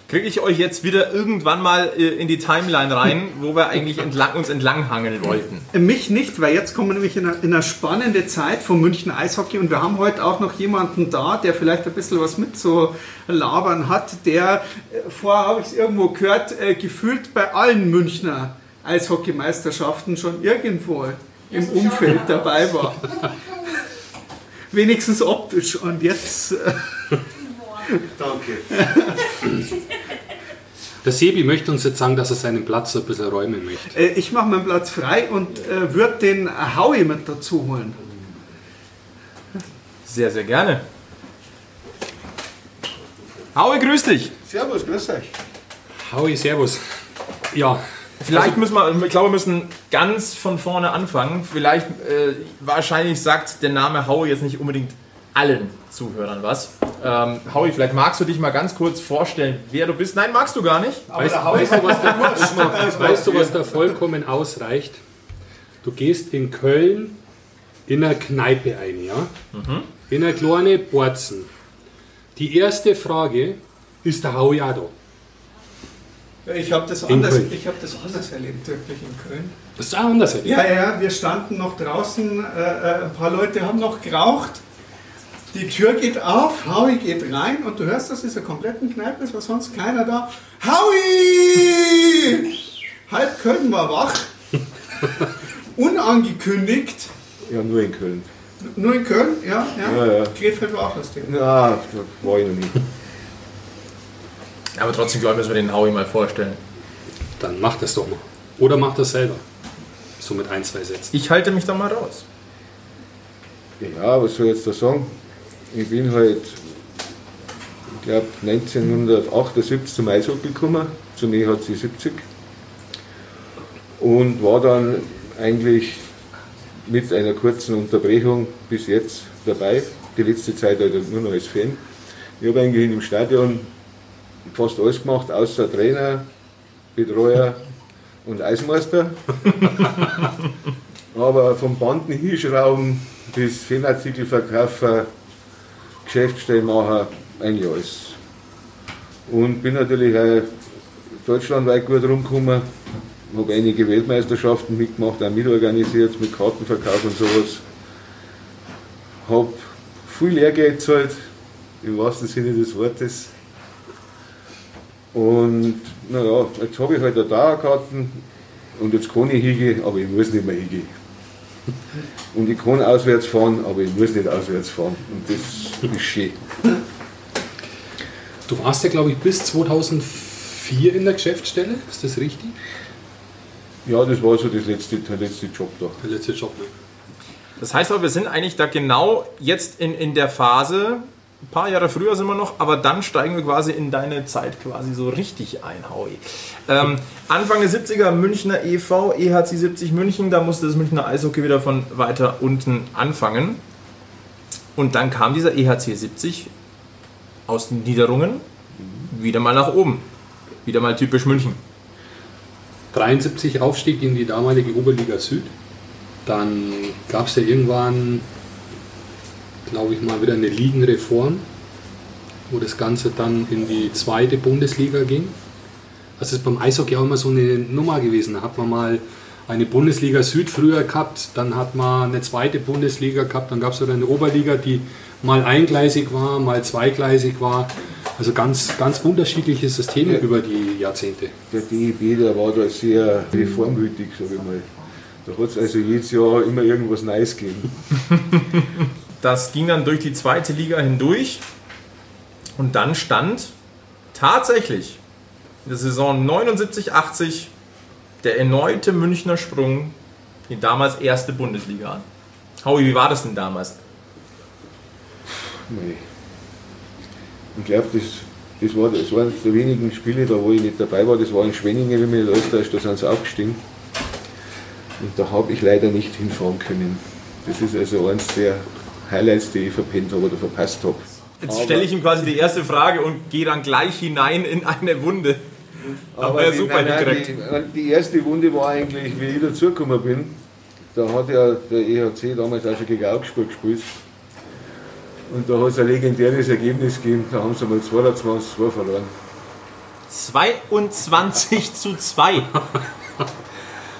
S2: Kriege ich euch jetzt wieder irgendwann mal äh, in die Timeline rein, wo wir eigentlich entlang, uns entlanghangeln wollten?
S3: Mich nicht, weil jetzt kommen wir nämlich in eine, in eine spannende Zeit vom München Eishockey und wir haben heute auch noch jemanden da, der vielleicht ein bisschen was mit zu labern hat, der, äh, vorher habe ich es irgendwo gehört, äh, gefühlt bei allen Münchner Eishockeymeisterschaften schon irgendwo im Umfeld dabei war. Wenigstens optisch. Und jetzt, äh,
S6: Danke.
S4: Der Sebi möchte uns jetzt sagen, dass er seinen Platz so ein bisschen räumen möchte.
S3: äh, ich mache meinen Platz frei und äh, würde den Howie mit dazu holen.
S2: Sehr, sehr gerne. Howie, grüß dich.
S6: Servus, grüß euch.
S4: Howie, Servus. Ja,
S2: Vielleicht müssen wir, ich glaube, wir müssen ganz von vorne anfangen. Vielleicht, äh, wahrscheinlich sagt der Name Howie jetzt nicht unbedingt allen Zuhörern was. Ähm, Howie, vielleicht magst du dich mal ganz kurz vorstellen, wer du bist. Nein, magst du gar nicht.
S4: weißt, weißt, du, was da, weißt du, was da vollkommen ausreicht? Du gehst in Köln in eine Kneipe ein, ja? In eine kleine Borzen. Die erste Frage ist der Howie auch da.
S3: Ich habe das, anders- ich hab das anders erlebt, wirklich in Köln.
S4: Das ist auch anders.
S3: Ja, ja, wir standen noch draußen, äh, äh, ein paar Leute haben noch geraucht. Die Tür geht auf, Howie geht rein und du hörst, das ist eine kompletten Kneipe, es war sonst keiner da. Howie! Halb Köln war wach, unangekündigt.
S6: Ja, nur in Köln.
S3: Nur in Köln, ja, ja.
S6: Ja, ja.
S3: Krefeld war auch das Ding.
S6: Da war ich noch nie.
S2: Aber trotzdem, glaube ich, müssen wir den Howie mal vorstellen.
S4: Dann mach das doch mal. Oder mach das selber. So mit ein, zwei Sätzen.
S2: Ich halte mich da mal raus.
S6: Ja, was soll ich jetzt da sagen? Ich bin halt, ich glaube, 1978 zum Eishockey gekommen, zum EHC 70. Und war dann eigentlich mit einer kurzen Unterbrechung bis jetzt dabei. Die letzte Zeit halt nur noch als Fan. Ich habe eigentlich im Stadion fast alles gemacht, außer Trainer, Betreuer und Eismeister. Aber vom Banden hinschrauben bis Fanartikelverkäufer, Geschäftsstellmacher, eigentlich alles. Und bin natürlich auch deutschlandweit gut rumgekommen, habe einige Weltmeisterschaften mitgemacht, auch mitorganisiert mit Kartenverkauf und sowas. Habe viel Lehrgeld gezahlt, im wahrsten Sinne des Wortes. Und naja, jetzt habe ich halt eine Dauerkarten und jetzt kann ich hingehen, aber ich muss nicht mehr hingehen. Und ich kann auswärts fahren, aber ich muss nicht auswärts fahren. Und das ist schön.
S4: Du warst ja, glaube ich, bis 2004 in der Geschäftsstelle. Ist das richtig?
S6: Ja, das war so das letzte, der letzte Job da.
S4: Der letzte Job, ne?
S2: Das heißt aber, wir sind eigentlich da genau jetzt in, in der Phase, ein paar Jahre früher sind wir noch, aber dann steigen wir quasi in deine Zeit quasi so richtig ein, Howie. Ähm, Anfang der 70er Münchner e.V., EHC 70 München, da musste das Münchner Eishockey wieder von weiter unten anfangen. Und dann kam dieser EHC 70 aus den Niederungen wieder mal nach oben. Wieder mal typisch München.
S4: 73 Aufstieg in die damalige Oberliga Süd. Dann gab es ja irgendwann, glaube ich mal, wieder eine Ligenreform, wo das Ganze dann in die zweite Bundesliga ging. Das ist beim Eishockey auch immer so eine Nummer gewesen. Da hat man mal eine Bundesliga Süd früher gehabt, dann hat man eine zweite Bundesliga gehabt, dann gab es wieder eine Oberliga, die mal eingleisig war, mal zweigleisig war. Also ganz, ganz unterschiedliche Systeme
S6: Ja.
S4: über die Jahrzehnte.
S6: Der DEB, der war da sehr reformwütig, sage ich mal. Da hat es also jedes Jahr immer irgendwas Neues gegeben.
S2: Das ging dann durch die zweite Liga hindurch und dann stand tatsächlich in der Saison 79-80 der erneute Münchner Sprung in damals erste Bundesliga an. Howie, wie war das denn damals?
S6: Nee. Ich glaube, das, das, war, das waren die wenigen Spiele, da wo ich nicht dabei war. Das war in Schwenningen, wenn nicht alles täuscht, da sind sie aufgestiegen. Und da habe ich leider nicht hinfahren können. Das ist also eines der Highlights, die ich verpennt habe oder verpasst habe.
S2: Jetzt stelle ich ihm quasi die erste Frage und gehe dann gleich hinein in eine Wunde. Aber er
S6: die-
S2: super
S6: nein, nein, die, die erste Wunde war eigentlich, wie ich dazugekommen bin. Da hat ja der EHC damals auch schon gegen Augsburg gespielt. Und da hat es ein legendäres Ergebnis gegeben, da haben sie mal 22 2 verloren.
S2: 22 zu 2.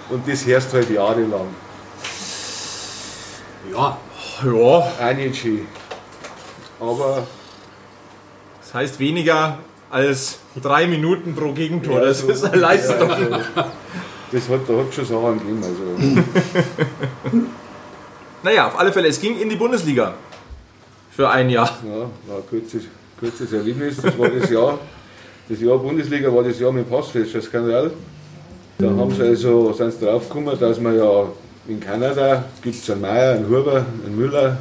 S6: Und das herrscht halt jahrelang.
S4: Ja,
S2: Ja,
S6: Auch nicht schön. Aber
S2: das heißt weniger als drei Minuten pro Gegentor. Das
S6: so-
S2: ist eine Leistung.
S6: Ja, das hat, da hat schon Sachen gegeben. Also,
S2: Naja, auf alle Fälle, es ging in die Bundesliga. Für ein Jahr.
S6: ja, war ein kurzes, kurzes Erlebnis. Das war das Jahr, das Jahr Bundesliga war das Jahr mit dem Passfälscher-Skandal. Da haben sie also, sind sie draufgekommen, dass man ja in Kanada gibt es einen Meier, einen Huber, einen Müller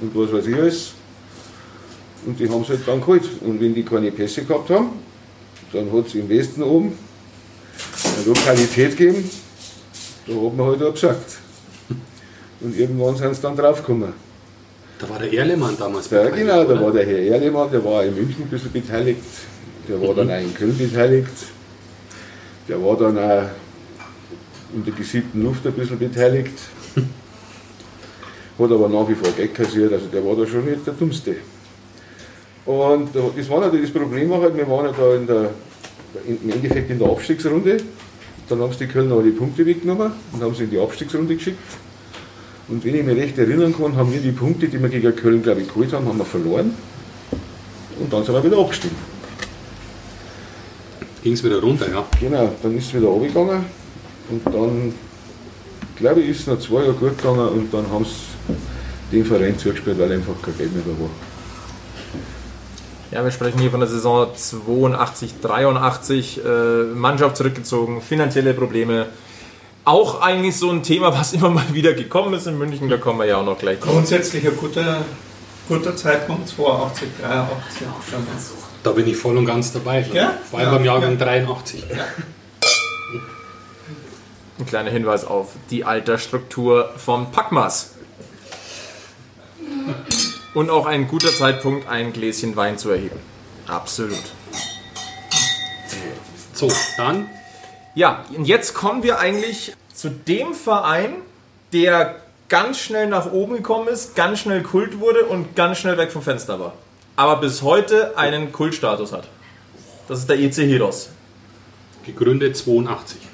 S6: und was weiß ich alles. Und die haben sie halt dann geholt. Und wenn die keine Pässe gehabt haben, dann hat es im Westen oben eine Lokalität gegeben, da hat man halt auch gesagt. Und irgendwann sind sie dann draufgekommen.
S4: Da war der Erlemann damals
S6: Ja,
S4: beteiligt,
S6: genau, da
S4: oder?
S6: war der Herr Erlemann, der war in München ein bisschen beteiligt, der war dann auch in Köln beteiligt, der war dann auch in der gesiebten Luft ein bisschen beteiligt, hat aber nach wie vor Geld kassiert, also der war da schon nicht der Dummste. Und das war natürlich das Problem, halt, wir waren ja da in der, im Endeffekt in der Abstiegsrunde, dann haben sie die Kölner alle Punkte weggenommen und haben sie in die Abstiegsrunde geschickt. Und wenn ich mich recht erinnern kann, haben wir die Punkte, die wir gegen Köln, glaube ich, geholt haben, haben wir verloren. Und dann sind wir wieder abgestiegen.
S4: Ging es wieder runter, ja.
S6: Genau, dann ist es wieder runtergegangen. Und dann, glaube ich, ist es noch zwei Jahre gut gegangen und dann haben sie den Verein zugespielt, weil einfach kein Geld mehr da war.
S2: Ja, wir sprechen hier von der Saison 82, 83. Äh, Mannschaft zurückgezogen, finanzielle Probleme. Auch eigentlich so ein Thema, was immer mal wieder gekommen ist in München. Da kommen wir ja auch noch gleich drauf.
S3: Grundsätzlich ein guter, guter Zeitpunkt, 82, 83. Schon.
S4: Da bin ich voll und ganz dabei.
S3: Ja?
S4: Vor allem
S3: Ja,
S4: beim Jahrgang
S3: ja.
S4: 83.
S2: Ein kleiner Hinweis auf die Altersstruktur vom Packmas. Und auch ein guter Zeitpunkt, ein Gläschen Wein zu erheben. Absolut.
S4: So, dann
S2: Ja, und jetzt kommen wir eigentlich zu dem Verein, der ganz schnell nach oben gekommen ist, ganz schnell Kult wurde und ganz schnell weg vom Fenster war. Aber bis heute einen Kultstatus hat. Das ist der EC Heros.
S4: gegründet 82.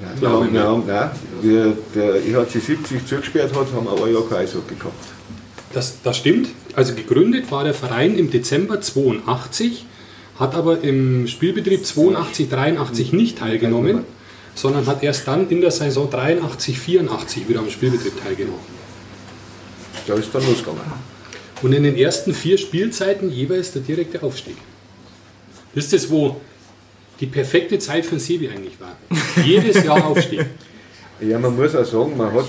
S6: Nein,
S4: Glaube
S6: haben, nein, wir, der EHC 70 zugesperrt hat, haben wir ein Jahr kein Eishockey gehabt.
S4: Das, das stimmt. Also gegründet war der Verein im Dezember 82, hat aber im Spielbetrieb 82, 83 nicht teilgenommen, sondern hat erst dann in der Saison 83, 84 wieder am Spielbetrieb teilgenommen.
S6: Da ist dann losgegangen.
S4: Und in den ersten vier Spielzeiten jeweils der direkte Aufstieg. Das ist das, wo die perfekte Zeit für Sebi eigentlich war. Jedes Jahr Aufstieg.
S6: Ja, man muss auch sagen, man hat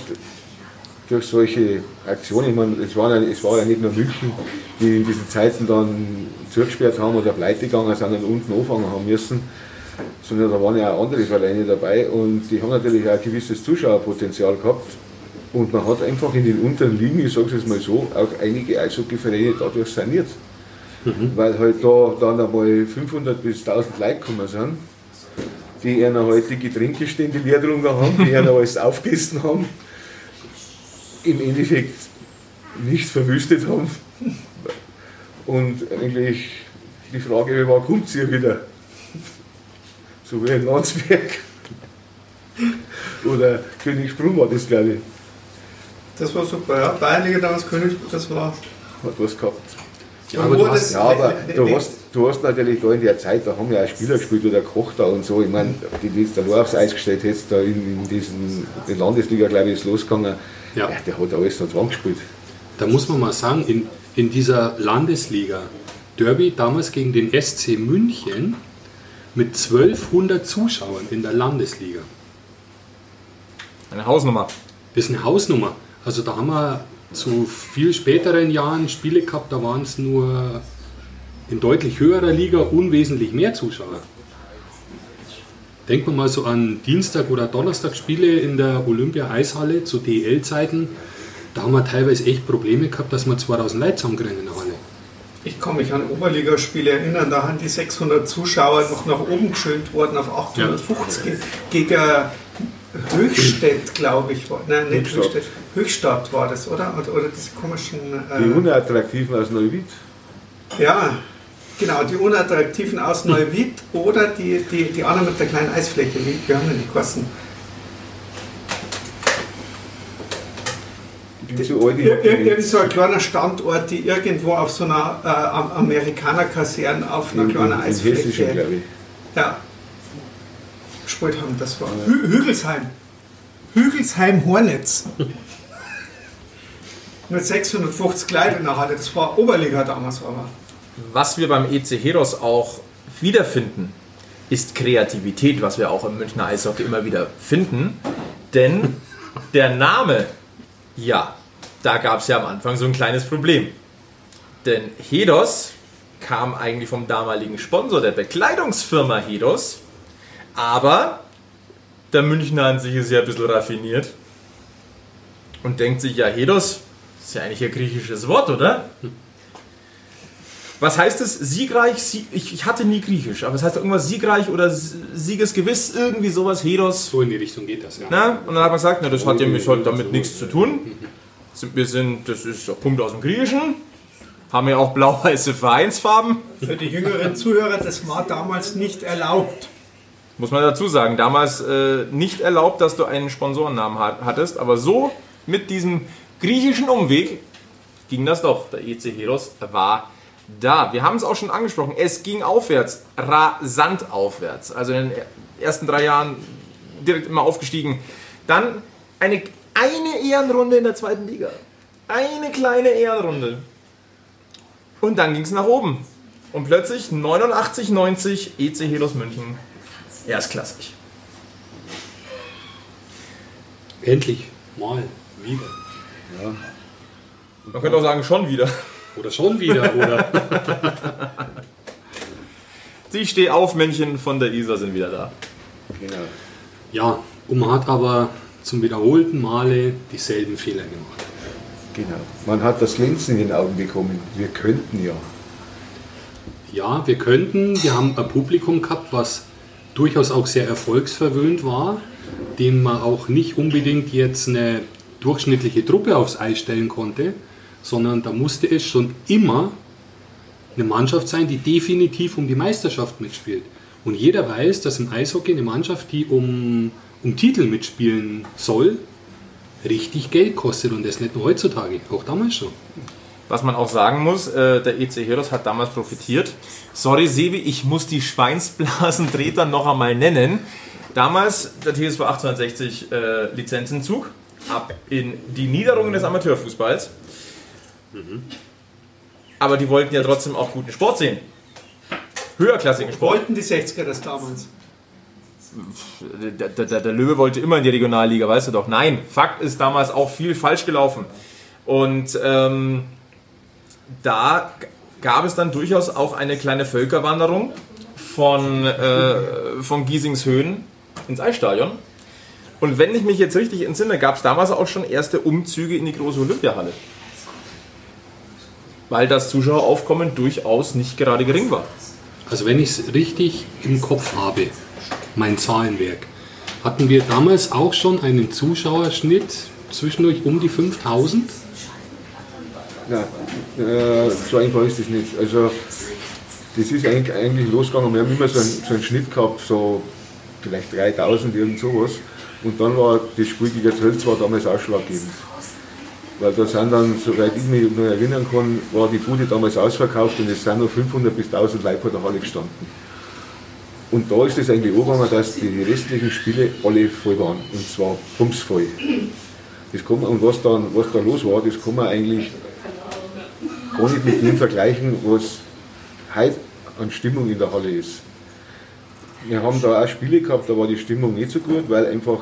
S6: durch solche Aktionen, ich meine, es, waren ja, es war ja nicht nur München, die in diesen Zeiten dann zugesperrt haben oder pleite gegangen sind und unten anfangen haben müssen, sondern da waren ja auch andere Vereine dabei und die haben natürlich auch ein gewisses Zuschauerpotenzial gehabt. Und man hat einfach in den unteren Ligen, ich sage es jetzt mal so, auch einige Eishockeyvereine dadurch saniert. Weil halt da dann einmal 500 bis 1000 Leute gekommen sind, die einer halt die Getränkestände leer drunter haben, die einer alles aufgegessen haben, im Endeffekt nichts verwüstet haben. Und eigentlich die Frage war, kommt sie wieder? So wie in Landsberg. Oder Königsbrunn war das, glaube ich.
S3: Das war super, ja. Bayernliga damals König, das war.
S6: Hat was gehabt.
S4: Ja, aber du hast,
S6: Ja, aber du hast, du hast natürlich da in der Zeit, da haben ja auch Spieler gespielt oder Koch da und so. Ich meine, die die jetzt da nur aufs Eis gestellt hättest, da in, in diesen in Landesliga, glaube ich, ist losgegangen.
S4: Ja.
S6: Ja. der hat alles noch dran gespielt.
S4: da muss man mal sagen, in, in dieser Landesliga Derby damals gegen den SC München mit 1200 Zuschauern in der Landesliga.
S2: Eine Hausnummer.
S4: Das ist eine Hausnummer. Also da haben wir zu viel späteren Jahren Spiele gehabt, da waren es nur in deutlich höherer Liga unwesentlich mehr Zuschauer. Denkt man mal so an Dienstag- oder Donnerstagspiele in der Olympia-Eishalle zu DL-Zeiten. Da haben wir teilweise echt Probleme gehabt, dass wir 2000 Leute zusammenkriegen in der Halle.
S3: Ich kann mich an Oberligaspiele erinnern, da haben die 600 Zuschauer noch nach oben geschönt worden auf 850 gegen Höchstädt, glaube ich. War, nein, nicht
S6: Höchstadt.
S3: Höchstädt. Höchstadt war das, oder? Oder, oder diese komischen.
S6: Die
S3: Äh,
S6: Unattraktiven aus Neuwied.
S3: ja, genau, die unattraktiven aus Neuwied oder die, die, die anderen mit der kleinen Eisfläche. Wie, haben denn die kosten?
S6: Ich bin zu alt, ich
S3: Ir
S6: hab
S3: ir
S6: die
S3: irgend so ein kleiner Standort, die irgendwo auf so einer äh, Am- Amerikanerkaserne auf einer
S6: in,
S3: kleinen
S6: in, in Hessischen,
S3: Eisfläche.
S6: glaube ich.
S3: Ja, gespielt haben. Das war Hü Hügelsheim. Hügelsheim Hornets. Mit 650 Leuten in der Halle. Das war Oberliga damals. Aber.
S2: Was wir beim EC Heros auch wiederfinden, ist Kreativität, was wir auch im Münchner Eishockey immer wieder finden. Denn der Name, ja, da gab es ja am Anfang so ein kleines Problem. Denn Hedos kam eigentlich vom damaligen Sponsor der Bekleidungsfirma Hedos, aber der Münchner an sich ist ja ein bisschen raffiniert und denkt sich, ja, Hedos ist ja eigentlich ein griechisches Wort, oder? Was heißt es? Siegreich? Sie ich, ich hatte nie Griechisch, aber es heißt irgendwas siegreich oder siegesgewiss, irgendwie sowas, Hedos.
S4: So in die Richtung geht das, ja.
S2: Na? Und dann hat man gesagt, na, das hat ja mit, halt damit nichts zu tun. Sind- Wir sind, das ist ein Punkt aus dem Griechischen. Haben ja auch blau-weiße Vereinsfarben.
S3: Für die jüngeren Zuhörer, das war damals nicht erlaubt.
S2: Muss man dazu sagen, damals äh, nicht erlaubt, dass du einen Sponsorennamen hat, hattest, aber so mit diesem griechischen Umweg ging das doch. Der EC Heros war da. Wir haben es auch schon angesprochen, es ging aufwärts, rasant aufwärts. Also in den ersten drei Jahren direkt immer aufgestiegen. Dann eine, eine Ehrenrunde in der zweiten Liga. Eine kleine Ehrenrunde. Und dann ging es nach oben. Und plötzlich 89, 90 EC Heros München erstklassig.
S4: Endlich mal wieder.
S2: Man könnte auch sagen, schon wieder.
S4: Oder schon wieder, oder?
S2: Die Stehaufmännchen von der Isar sind wieder da.
S6: Genau.
S4: Ja, und man hat aber zum wiederholten Male dieselben Fehler gemacht.
S6: genau. Man hat das Linsen in den Augen bekommen. Wir könnten ja.
S4: Ja, wir könnten, wir haben ein Publikum gehabt, was durchaus auch sehr erfolgsverwöhnt war, dem man auch nicht unbedingt jetzt eine durchschnittliche Truppe aufs Eis stellen konnte, sondern da musste es schon immer eine Mannschaft sein, die definitiv um die Meisterschaft mitspielt. Und jeder weiß, dass im Eishockey eine Mannschaft, die um, um Titel mitspielen soll, richtig Geld kostet und das nicht nur heutzutage, auch damals schon.
S2: Was man auch sagen muss, äh, der EC Heros hat damals profitiert. Sorry, Sebi, ich muss die Schweinsblasentreter noch einmal nennen. Damals der TSV 1860 äh, Lizenzenzug ab in die Niederungen des Amateurfußballs. Aber die wollten ja trotzdem auch guten Sport sehen. Höherklassigen Sport.
S3: Wollten die 60er das damals?
S2: der, der, der Löwe wollte immer in die Regionalliga, weißt du doch. Nein, Fakt ist damals auch viel falsch gelaufen. Und ähm, da gab es dann durchaus auch eine kleine Völkerwanderung von, äh, von Giesingshöhen ins Eisstadion. Und wenn ich mich jetzt richtig entsinne, gab es damals auch schon erste Umzüge in die große Olympiahalle. Weil das Zuschaueraufkommen durchaus nicht gerade gering war.
S4: Also wenn ich es richtig im Kopf habe, mein Zahlenwerk, hatten wir damals auch schon einen Zuschauerschnitt zwischendurch um die 5000.
S6: Nein, äh, so einfach ist das nicht. Also, das ist eigentlich, eigentlich losgegangen. Wir haben immer so einen, so einen Schnitt gehabt, so vielleicht 3000, irgend sowas. Und dann war das Spiel gegen Tölz war damals ausschlaggebend. Weil da sind dann, soweit ich mich noch erinnern kann, war die Bude damals ausverkauft und es sind noch 500 bis 1000 Leute vor der Halle gestanden. Und da ist es eigentlich angegangen, dass die restlichen Spiele alle voll waren. Und zwar bumsvoll. Das kann man, und was, dann, was da los war, das kann man eigentlich gar nicht mit dem vergleichen, was heute an Stimmung in der Halle ist. Wir haben da auch Spiele gehabt, da war die Stimmung nicht so gut, weil einfach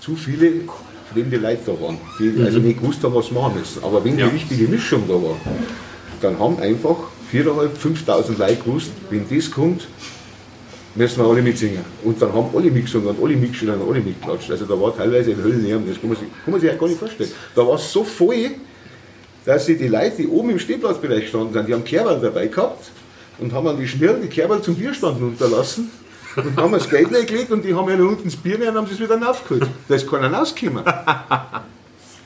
S6: zu viele fremde Leute da waren, die also nicht gewusst haben, was machen müssen. Aber wenn
S4: Ja.
S6: die richtige Mischung da war, dann haben einfach 4.500, 5.000 Leute gewusst, wenn das kommt, müssen wir alle mitsingen. Und dann haben alle mitgesungen und alle mitgeschrien und alle mitgeklatscht. Also da war teilweise ein Höllenlärm, das kann man sich, kann man sich ja gar nicht vorstellen. Da war es so voll, dass sie die Leute, die oben im Stehplatzbereich standen, sind, die haben Kerberl dabei gehabt und haben an die Schnirren die Kerberl zum Bierstand unterlassen und haben das Geld reingelegt und die haben ja unten das Bier rein und haben es wieder raufgeholt. Da ist keiner rausgekommen.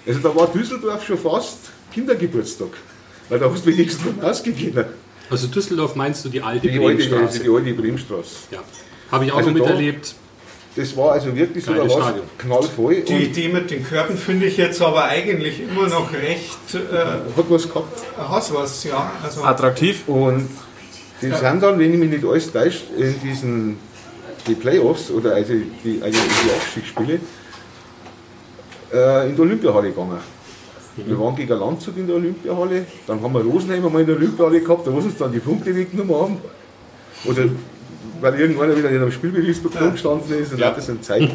S6: Also da war Düsseldorf schon fast Kindergeburtstag, weil da hast du wenigstens rausgegeben.
S4: Also Düsseldorf meinst du die alte
S6: Die alte,
S4: Bremenstraße?
S6: die alte Bremstraße.
S4: Ja. Habe ich auch
S6: Also
S4: miterlebt.
S6: Das war also wirklich so, war
S4: Stadion.
S6: knallvoll
S3: Die Idee mit den Körben finde ich jetzt aber eigentlich immer noch recht äh,
S6: hat was gehabt.
S3: hast was, ja. Also
S2: Attraktiv.
S6: Und die sind dann, wenn ich mich nicht alles täuscht, in diesen die Playoffs oder also die, also die Aufstiegsspiele äh, in der Olympiahalle gegangen. Wir waren gegen Landshut in der Olympiahalle, dann haben wir Rosenheim einmal in der Olympiahalle gehabt, da wo sie uns dann die Punkte weggenommen haben. Oder weil irgendwann wieder in einem Spielberichtsprogramm gestanden ist und
S4: Ja.
S6: ja. das in Zeit.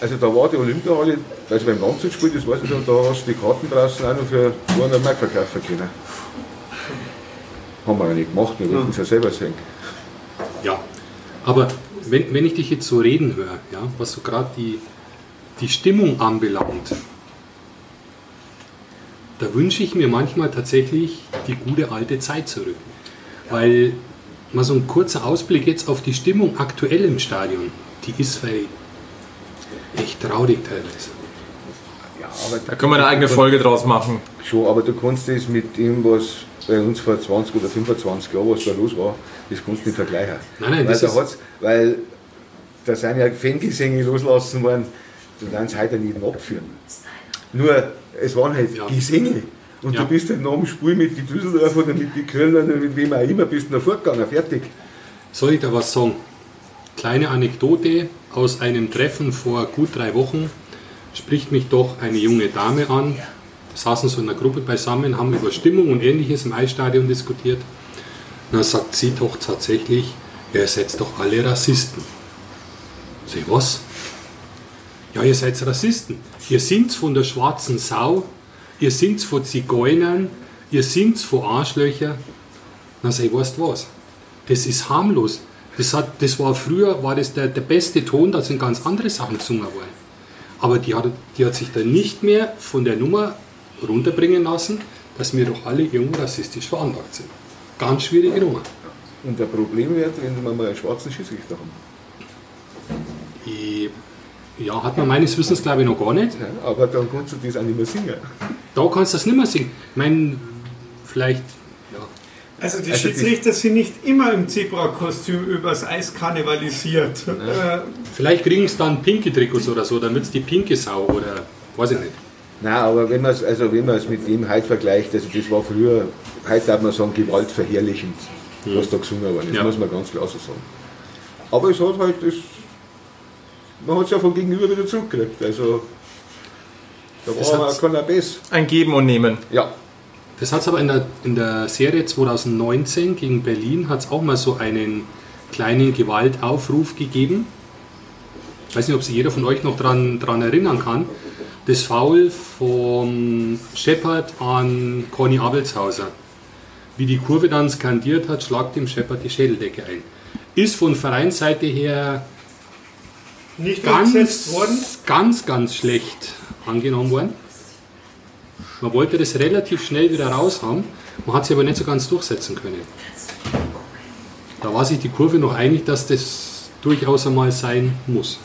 S6: Also da war die Olympiahalle, also beim Landshut-Spiel, das weiß ich noch, da hast du die Karten draußen auch noch für 200 Mark verkaufen können. Haben wir ja nicht gemacht, wir wollten es ja selber sehen.
S4: Ja, aber wenn, wenn ich dich jetzt so reden höre, ja, was so gerade die, die Stimmung anbelangt, da wünsche ich mir manchmal tatsächlich die gute alte Zeit zurück. Weil mal so ein kurzer Ausblick jetzt auf die Stimmung aktuell im Stadion, die ist weil echt traurig teilweise.
S6: Ja, aber
S2: Da können wir eine eigene Folge draus machen.
S6: Schon, aber du kannst das mit dem, was bei uns vor 20 oder 25 Jahren, was da los war, das kannst du nicht vergleichen.
S4: Nein, nein,
S6: weil,
S4: das
S6: da
S4: ist-
S6: hat's, weil da sind ja Fangesänge loslassen worden, die werden es heute nicht mehr abführen. Nur, es waren halt
S4: Ja.
S6: Gesänge. Und
S4: Ja.
S6: du bist halt nach dem Spiel mit den Düsseldorfer oder mit den Kölnern oder mit wem auch immer, bist du noch fortgegangen, fertig.
S4: Soll ich da was sagen? Kleine Anekdote aus einem Treffen vor gut drei Wochen spricht mich doch eine junge Dame an. Saßen so in einer Gruppe beisammen, haben über Stimmung und ähnliches im Eisstadion diskutiert. Und dann sagt sie doch tatsächlich, ihr seid doch alle Rassisten. Sag ich, was? Ja, ihr seid Rassisten. Ihr singt von der schwarzen Sau, ihr singt von Zigeunern, ihr singt von Arschlöcher. Dann sag ich, weißt du was? Das ist harmlos. Das, hat, das war früher, war das der, der beste Ton, da sind ganz andere Sachen gesungen worden. Aber die hat, die hat sich dann nicht mehr von der Nummer runterbringen lassen, dass wir doch alle irgendwo rassistisch veranlagt sind. Ganz schwierige Nummer.
S6: Und der Problem wird, wenn wir mal einen schwarzen Schiedsrichter haben.
S4: Ja, hat man meines Wissens glaube ich noch gar nicht.
S6: Ja, aber dann kannst du das auch nicht mehr singen.
S4: Da kannst du das nicht mehr singen. Ich meine, vielleicht, ja.
S3: Also die
S6: Also
S3: Schiedsrichter sind nicht immer im Zebra-Kostüm übers Eis karnevalisiert. Äh,
S4: Vielleicht kriegen sie dann pinke Trikots oder so, damit es die pinke Sau oder weiß ich nicht.
S6: Nein, aber wenn man es also wenn man es mit dem heute vergleicht, also das war früher, heute darf man sagen, gewaltverherrlichend, was da gesungen worden ist,
S4: Ja.
S6: muss man ganz klar so sagen. Aber es hat halt das, man hat es ja von gegenüber wieder zurückgekriegt, also da war auch keiner besser.
S2: Ein Geben und Nehmen.
S6: Ja,
S4: Das hat es aber in der, in der Serie 2019 gegen Berlin hat es auch mal so einen kleinen Gewaltaufruf gegeben. Ich weiß nicht, ob sich jeder von euch noch daran dran erinnern kann. Das Foul vom Shepard an Conny Abelshauser. Wie die Kurve dann skandiert hat, schlagt dem Shepard die Schädeldecke ein. Ist von Vereinsseite her
S3: nicht
S4: ganz,
S3: worden.
S4: ganz, ganz schlecht angenommen worden. Man wollte das relativ schnell wieder raus haben, man hat sich aber nicht so ganz durchsetzen können. Da war sich die Kurve noch einig, dass das durchaus einmal sein muss.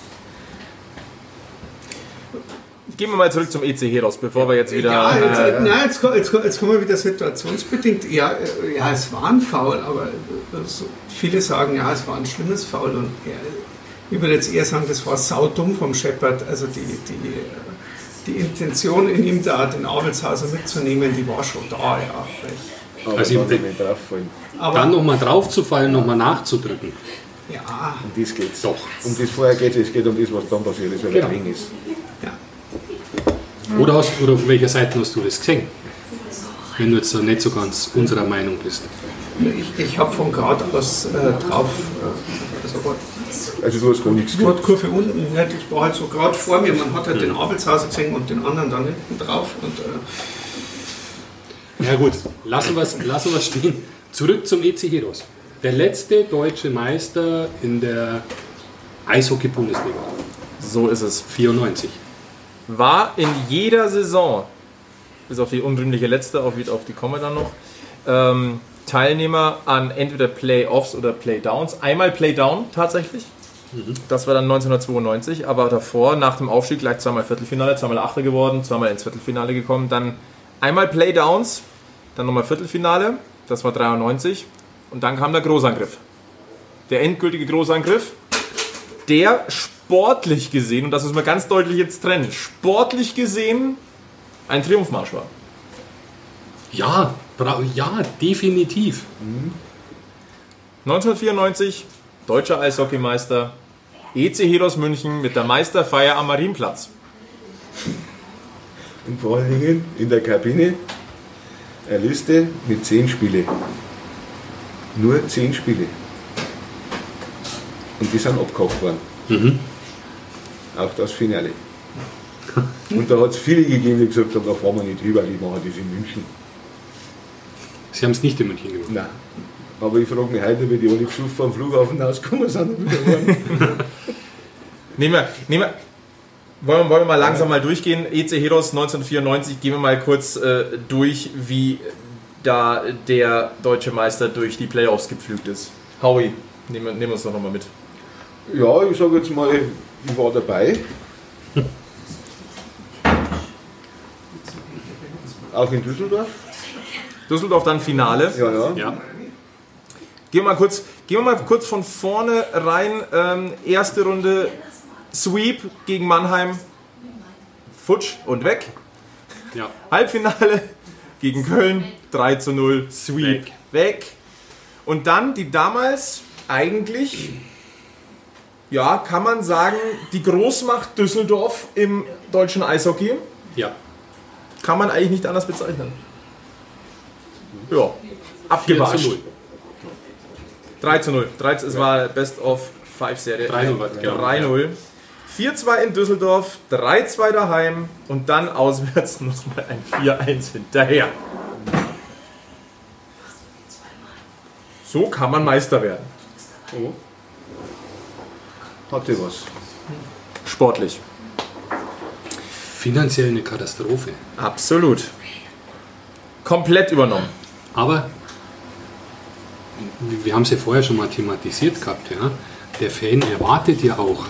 S2: Gehen wir mal zurück zum EC Heros, bevor wir jetzt wieder.
S3: Ja, jetzt,
S2: äh,
S3: nein, jetzt, jetzt, jetzt kommen wir wieder situationsbedingt. Ja, äh, ja, es war ein Foul, aber äh, so viele sagen, ja, es war ein schlimmes Foul. Und ja, ich würde jetzt eher sagen, das war saudumm vom Shepard. Also die, die, die Intention in ihm da, den Abelshauser mitzunehmen, die war schon da, ja.
S6: aber
S4: Also
S6: dann.
S3: Aber
S4: Dann nochmal draufzufallen, nochmal nachzudrücken.
S3: ja,
S6: Um das geht's.
S4: Doch.
S6: Um das vorher geht es, es geht um das, was dann passiert ist, weil
S4: Genau.
S6: er eng ist.
S3: ja.
S4: Oder, hast, oder auf welcher Seite hast du das gesehen? Wenn du jetzt nicht so ganz unserer Meinung bist.
S3: Ich, ich habe von Grad aus äh, drauf, äh, also
S6: Also du hast gar nichts gehört.
S3: Nordkurve unten, nicht, das war halt so gerade vor mir. Man hat halt den Abelshauser gesehen und den anderen dann hinten drauf. Und, äh,
S4: Ja gut, lassen wir es lassen wir's stehen. Zurück zum EC Heroes. Der letzte deutsche Meister in der Eishockey-Bundesliga.
S2: so ist es.
S4: 94.
S2: War in jeder Saison, bis auf die unrühmliche letzte, auf, auf die kommen wir dann noch, ähm, Teilnehmer an entweder Playoffs oder Playdowns. Einmal Playdown tatsächlich. Das war dann 1992, aber davor, nach dem Aufstieg, gleich zweimal Viertelfinale, zweimal Achter geworden, zweimal ins Viertelfinale gekommen. Dann einmal Playdowns, dann nochmal Viertelfinale, das war 93. Und dann kam der Großangriff. Der endgültige Großangriff, der sportlich gesehen, und das müssen wir ganz deutlich jetzt trennen, sportlich gesehen ein Triumphmarsch war.
S4: Ja, bra ja, definitiv.
S2: 1994 deutscher Eishockeymeister EC Heros München mit der Meisterfeier am Marienplatz.
S6: Und vor allen Dingen in der Kabine eine Liste mit zehn Spiele. Nur zehn Spiele. Und die sind abgehakt worden. Auch das Finale. Und da hat es viele gegeben, die gesagt haben, da fahren wir nicht rüber, die machen das in München.
S4: Sie haben es nicht in München gemacht.
S6: Nein. Aber ich frage mich heute, wie die alle besoffen vom Flughafen ausgekommen sind und wieder waren.
S2: Nehmen wir, nehmen wir, wollen, wir- wollen wir mal langsam mal durchgehen. EC Heros 1994, gehen wir mal kurz äh, durch, wie da der deutsche Meister durch die Playoffs gepflügt ist. Howie, nehmen wir- nehmen wir uns doch nochmal mit.
S6: Ja, ich sage jetzt mal, ich war dabei. Auch in Düsseldorf.
S2: Düsseldorf dann Finale.
S6: Ja, ja.
S4: Ja.
S2: Gehen wir mal kurz, gehen wir mal kurz von vorne rein. Ähm, erste Runde Sweep gegen Mannheim. Futsch und weg.
S4: ja.
S2: Halbfinale gegen Köln. 3 zu 0. Sweep.
S4: Weg.
S2: Weg. Und dann die damals eigentlich, ja, kann man sagen, die Großmacht Düsseldorf im deutschen Eishockey.
S4: Ja.
S2: Kann man eigentlich nicht anders bezeichnen. Ja,
S4: 4
S2: abgewatscht.
S4: zu 0.
S2: 3 zu 0. 3 zu, es war Best of 5 Serie.
S4: 3-0 war es, genau.
S2: 3-0. 4-2 in Düsseldorf, 3-2 daheim und dann auswärts nochmal ein 4-1 hinterher. So kann man Meister werden.
S6: Hatte was.
S2: Sportlich.
S4: Finanziell eine Katastrophe.
S2: Absolut. Komplett übernommen.
S4: Aber wir haben es ja vorher schon mal thematisiert gehabt, ja. Der Fan erwartet ja auch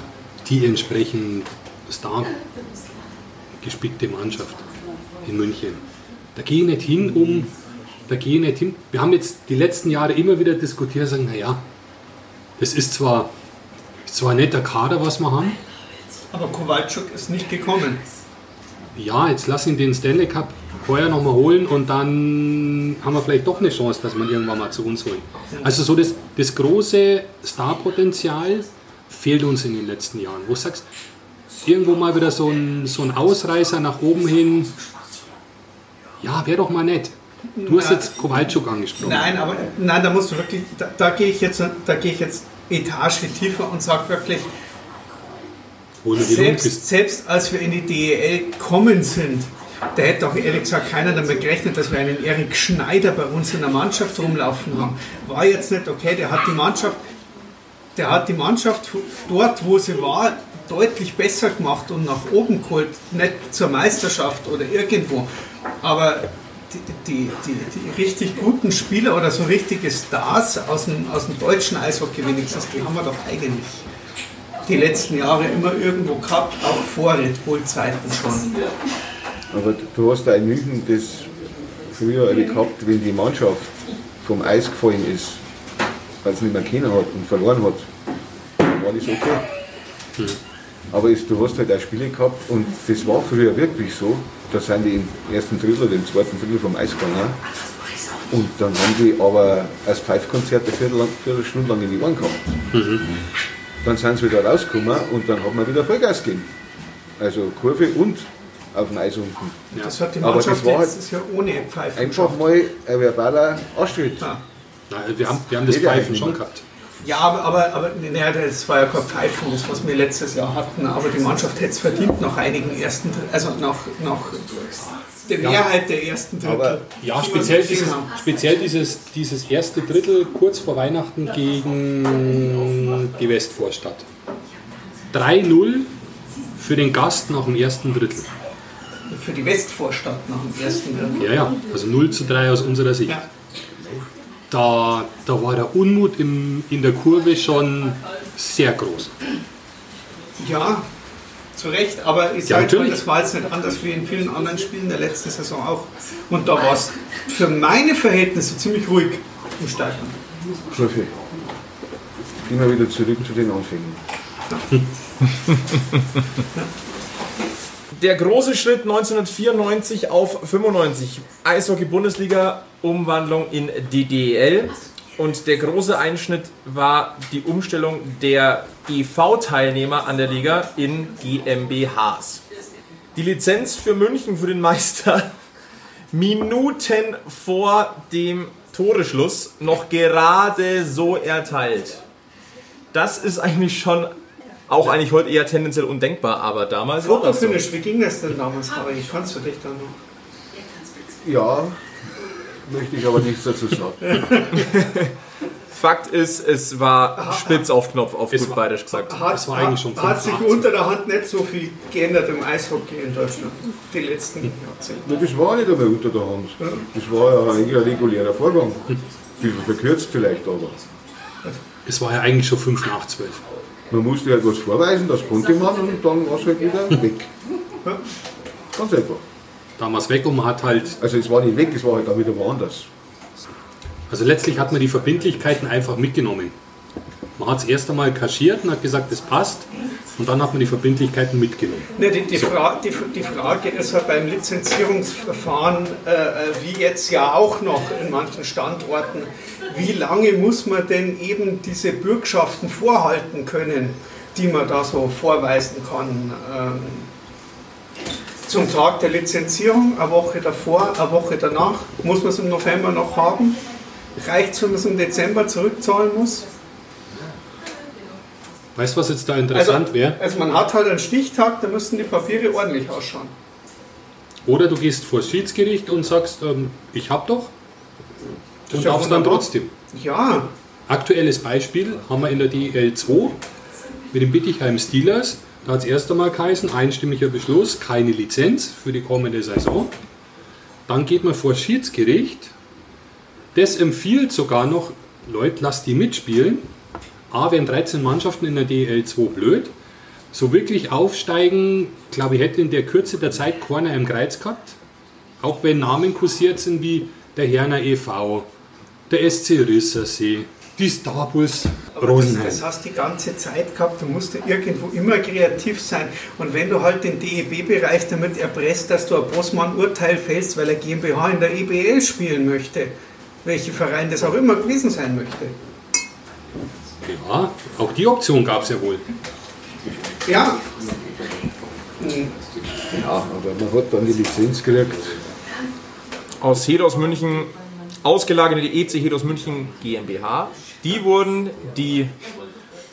S4: die entsprechend star gespickte Mannschaft in München. Da gehe ich nicht hin, um. Da gehe ich nicht hin. Wir haben jetzt die letzten Jahre immer wieder diskutiert, sagen, naja, das ist zwar, ist zwar ein netter Kader, was wir haben.
S3: Aber Kowalczuk ist nicht gekommen.
S4: Ja, jetzt lass ihn den Stanley Cup vorher nochmal holen und dann haben wir vielleicht doch eine Chance, dass man irgendwann mal zu uns holen. Also so das, das große Starpotenzial fehlt uns in den letzten Jahren. Wo du sagst, irgendwo mal wieder so ein, so ein Ausreißer nach oben hin, ja, wäre doch mal nett. Du hast jetzt Kowalczuk angesprochen.
S3: Nein, aber nein, da musst du wirklich, da, da gehe ich jetzt, da gehe ich jetzt Etage tiefer und sage wirklich, Selbst, selbst als wir in die DEL kommen sind, da hätte auch ehrlich gesagt keiner damit gerechnet, dass wir einen Erik Schneider bei uns in der Mannschaft rumlaufen haben. War jetzt nicht okay, der hat die Mannschaft, der hat die Mannschaft dort, wo sie war, deutlich besser gemacht und nach oben geholt, nicht zur Meisterschaft oder irgendwo. Aber die, die, die, die richtig guten Spieler oder so richtige Stars aus dem, aus dem deutschen Eishockey wenigstens, die haben wir doch eigentlich die letzten Jahre immer irgendwo gehabt, auch vor Red Bull-Zeiten schon.
S6: Aber du hast da in München das früher gehabt, wenn die Mannschaft vom Eis gefallen ist, weil sie nicht mehr kennen hat und verloren hat, dann war das okay. Aber es, du hast halt auch Spiele gehabt und das war früher wirklich so, da sind die im ersten Drittel oder im zweiten Drittel vom Eis gegangen und dann haben die aber als Pfeifkonzert eine Viertel, Viertelstunde lang in die Ohren gehabt. Dann sind sie wieder rausgekommen und dann hat man wieder Vollgas gegeben. Also Kurve und auf dem Eis unten.
S3: Das hat die
S6: Aber das
S3: Mannschaft
S6: war halt
S3: letztes Jahr ohne Pfeifen
S6: Einfach
S3: geschafft.
S6: mal ein verbaler Anstritt.
S3: Ja.
S4: Wir, haben, wir haben das
S6: ja
S4: Pfeifen schon gehabt.
S3: Ja, aber, aber, aber naja, das war ja kein Pfeifen, das was wir letztes Jahr hatten. Aber die Mannschaft hätte es verdient nach einigen ersten, also nach, nach der Mehrheit der ersten Drittel.
S6: Aber-
S4: Ja, speziell, dieses, speziell dieses, dieses erste Drittel kurz vor Weihnachten gegen die Westvorstadt. 3-0 für den Gast nach dem ersten Drittel.
S3: Für die Westvorstadt nach dem ersten Drittel.
S4: Ja, ja, also 0 zu 3 aus unserer Sicht.
S3: Ja.
S4: Da, da war der Unmut im, in der Kurve schon sehr groß.
S3: Ja, zu Recht, aber ich
S4: Ja, natürlich.
S3: das war jetzt nicht anders wie in vielen anderen Spielen der letzten Saison auch. Und da war es für meine Verhältnisse ziemlich ruhig im Stadion.
S6: Gehen wir wieder zurück zu den Anfängen.
S2: Der große Schritt 1994 auf 95. Eishockey-Bundesliga, Umwandlung in DDL. Und der große Einschnitt war die Umstellung der EV-Teilnehmer an der Liga in GmbHs. Die Lizenz für München für den Meister Minuten vor dem Toreschluss noch gerade so erteilt. Das ist eigentlich schon auch eigentlich heute eher tendenziell undenkbar, aber damals war das so.
S3: Fotofinish, wie ging das denn damals, Harry? Kannst du dich da noch?
S6: Ja, möchte ich aber nichts dazu sagen.
S2: Fakt ist, es war spitz auf Knopf, auf
S4: Es
S2: gut
S4: war-
S2: bayerisch gesagt.
S3: Hat,
S4: Das war eigentlich schon
S3: hat sich
S4: 85.
S3: unter der Hand nicht so viel geändert im Eishockey in Deutschland, die letzten Jahrzehnte.
S6: Das war nicht einmal unter der Hand. Das war ja eigentlich ein regulärer Vorgang. Bisschen verkürzt vielleicht, aber.
S4: Es war ja eigentlich schon 5 nach 12.
S6: Man musste halt was vorweisen, das konnte man und dann war es halt wieder weg. Ganz einfach.
S4: Damals weg und man hat halt,
S6: Also es war nicht weg, es war halt auch wieder woanders.
S4: also letztlich hat man die Verbindlichkeiten einfach mitgenommen. Man hat es erst einmal kaschiert und hat gesagt, das passt. Und dann hat man die Verbindlichkeiten mitgenommen.
S3: Ne, die, die, Fra die, die Frage ist ja beim Lizenzierungsverfahren, äh, äh, wie jetzt ja auch noch in manchen Standorten, wie lange muss man denn eben diese Bürgschaften vorhalten können, die man da so vorweisen kann? Ähm, zum Tag der Lizenzierung, eine Woche davor, eine Woche danach, muss man es im November noch haben? Reicht es, wenn man es im Dezember zurückzahlen muss?
S4: Weißt du, was jetzt da
S3: Also,
S4: interessant wäre?
S3: also man hat halt einen Stichtag, da müssen die Papiere ordentlich ausschauen.
S4: Oder du gehst vor das Schiedsgericht und sagst, ähm, ich hab doch. Und
S3: ja
S4: darfst dann trotzdem.
S3: Ja,
S4: Aktuelles Beispiel haben wir in der DL2 mit den Bittigheim Steelers. Da hat es erst einmal geheißen, einstimmiger Beschluss, keine Lizenz für die kommende Saison. Dann geht man vor Schiedsgericht. Das empfiehlt sogar noch, Leute, lasst die mitspielen. A, wären 13 Mannschaften in der DL2 blöd. So wirklich aufsteigen, glaube ich, hätte in der Kürze der Zeit keiner im Kreuz gehabt. Auch wenn Namen kursiert sind wie der Herner e.V., der SC Rissersee, die Starbus
S3: aber das,
S4: Rosenheim.
S3: das hast du die ganze Zeit gehabt, du musst ja irgendwo immer kreativ sein. Und wenn du halt den DEB-Bereich damit erpresst, dass du ein Bossmann-Urteil fällst, weil er GmbH in der EBL spielen möchte, welcher Verein das auch immer gewesen sein möchte.
S4: Ja, auch die Option gab es ja wohl.
S3: Ja,
S6: Ja, aber man hat dann die Lizenz gekriegt.
S2: aus Hedos München ausgelagert in die EC Hedos München GmbH. Die wurden die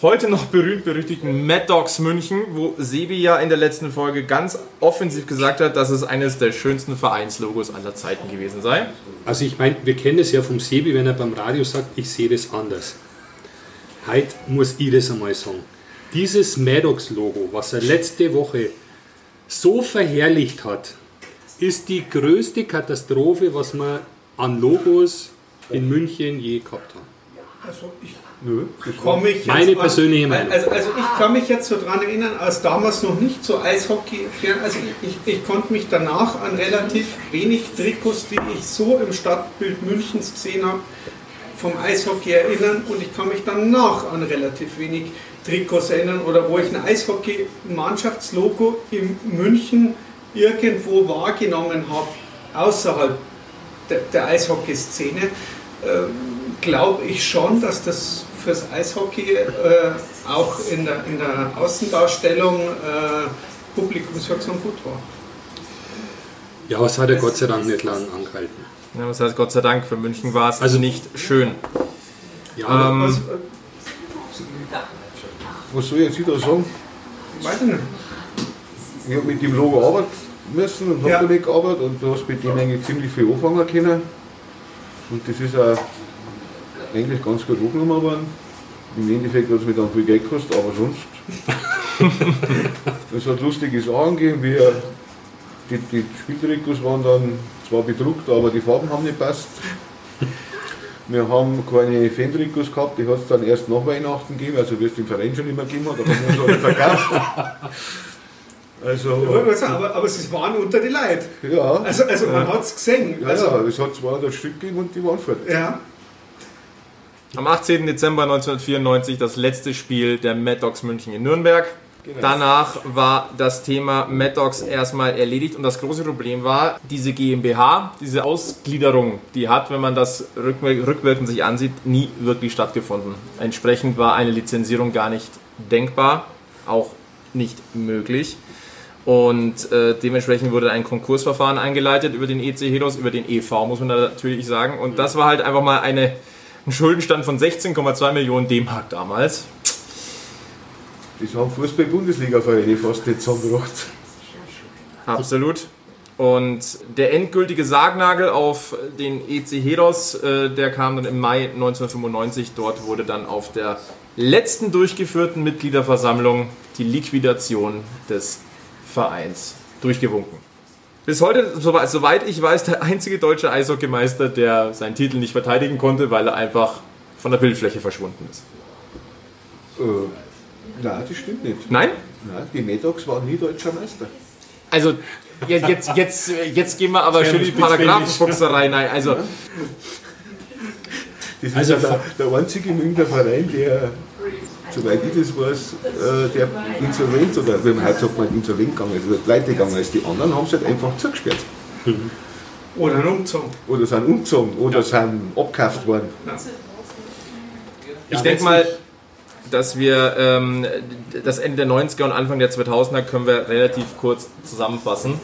S2: heute noch berühmt-berüchtigten Mad Dogs München, wo Sebi ja in der letzten Folge ganz offensiv gesagt hat, dass es eines der schönsten Vereinslogos aller Zeiten gewesen sei.
S4: Also ich meine, wir kennen es ja vom Sebi, wenn er beim Radio sagt, ich sehe das anders. Heute muss ich das einmal sagen. Dieses Maddox-Logo, was er letzte Woche so verherrlicht hat, ist die größte Katastrophe, was wir an Logos in München je gehabt haben.
S3: also ich
S6: Nö,
S3: komme ich
S4: Meine persönliche Meinung.
S3: Also, also ich kann mich jetzt so dran erinnern, als damals noch nicht so Eishockey fern, also ich, ich, ich konnte mich danach an relativ wenig Trikots, die ich so im Stadtbild Münchens gesehen habe, vom Eishockey erinnern und ich kann mich danach an relativ wenig Trikots erinnern oder wo ich ein Eishockey-Mannschaftslogo in München irgendwo wahrgenommen habe, außerhalb der, der Eishockey-Szene, glaube ich schon, dass das fürs Eishockey äh, auch in der, in der Außendarstellung äh, publikumswirksam gut war.
S4: Ja, aber es hat ja Gott sei Dank nicht lang angehalten.
S2: Ja, das heißt, Gott sei Dank, für München war es
S4: Also-
S2: nicht schön.
S4: Ja,
S2: Ähm,
S3: Was, äh,
S6: Was soll ich jetzt wieder sagen?
S3: weiß ich nicht.
S6: Ich habe mit dem Logo arbeiten müssen und habe
S3: Ja.
S6: damit gearbeitet und du hast mit dem eigentlich ziemlich viel anfangen können. Und das ist auch eigentlich ganz gut angenommen worden. Im Endeffekt hat es mir dann viel Geld gekostet, aber sonst. es hat lustige Sachen gegeben, wie die, die Spieltrikots waren dann zwar bedruckt, aber die Farben haben nicht passt. Wir haben keine Fan-Trikots gehabt, die hat es dann erst nach Weihnachten gegeben, also wie es den Verein schon immer gegeben hat, aber haben wir es alle verkauft. Also,
S3: mal sagen, aber, aber sie waren unter die Leute.
S6: ja.
S3: Also, also man hat es gesehen.
S6: Ja,
S3: Also,
S6: ja, es hat 200 Stück gegeben und die waren fort.
S3: ja.
S2: Am 18. Dezember 1994 das letzte Spiel der Mad Dogs München in Nürnberg. Danach war das Thema Mad Dogs erstmal erledigt und das große Problem war, diese GmbH, diese Ausgliederung, die hat, wenn man das rückwir- rückwirkend sich ansieht, nie wirklich stattgefunden. Entsprechend war eine Lizenzierung gar nicht denkbar, auch nicht möglich. Und äh, dementsprechend wurde ein Konkursverfahren eingeleitet über den EC Helos, über den EV, muss man da natürlich sagen. Und das war halt einfach mal eine, ein Schuldenstand von 16,2 Millionen D-Mark damals.
S6: Das haben Fußball-Bundesliga-Vereine fast nicht zusammengebracht.
S2: Absolut. Und der endgültige Sargnagel auf den EC Heros, äh, der kam dann im Mai 1995. Dort wurde dann auf der letzten durchgeführten Mitgliederversammlung die Liquidation des Vereins durchgewunken. Bis heute, soweit ich weiß, der einzige deutsche Eishockeymeister, der seinen Titel nicht verteidigen konnte, weil er einfach von der Bildfläche verschwunden ist.
S6: Äh, nein, das stimmt nicht.
S2: Nein?
S6: Nein, die Medocs waren nie deutscher Meister.
S2: Also jetzt, jetzt, jetzt, jetzt gehen wir aber schön in die. Paragraphenfuchserei. Nein, also
S6: Das ist
S4: Also
S6: ja der, der einzige Münchner Verein, der, soweit ich das weiß, äh, der insolvent oder wie man heute sagt, man insolvent gegangen ist, oder pleite gegangen ist. Die anderen haben es halt einfach zugesperrt.
S3: Oder ein Umzug.
S6: Oder sind umgezogen oder sind abgekauft worden.
S2: Ich denke mal, dass wir ähm, das Ende der 90er und Anfang der 2000er können wir relativ kurz zusammenfassen.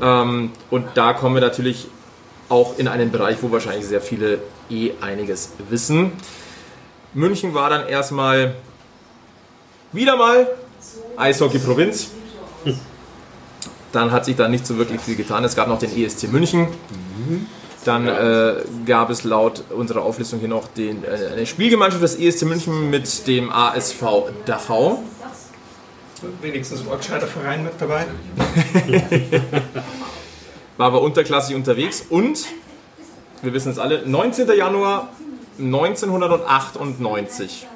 S2: Ähm, und da kommen wir natürlich auch in einen Bereich, wo wahrscheinlich sehr viele eh einiges wissen. München war dann erstmal wieder mal Eishockey-Provinz. Dann hat sich da nicht so wirklich viel getan. Es gab noch den ESC München. Dann äh, gab es laut unserer Auflistung hier noch den, äh, eine Spielgemeinschaft des ESC München mit dem ASV Dachau.
S3: Wenigstens ein gescheiter Verein mit dabei.
S2: War aber unterklassig unterwegs und, wir wissen es alle, 19. Januar 1998.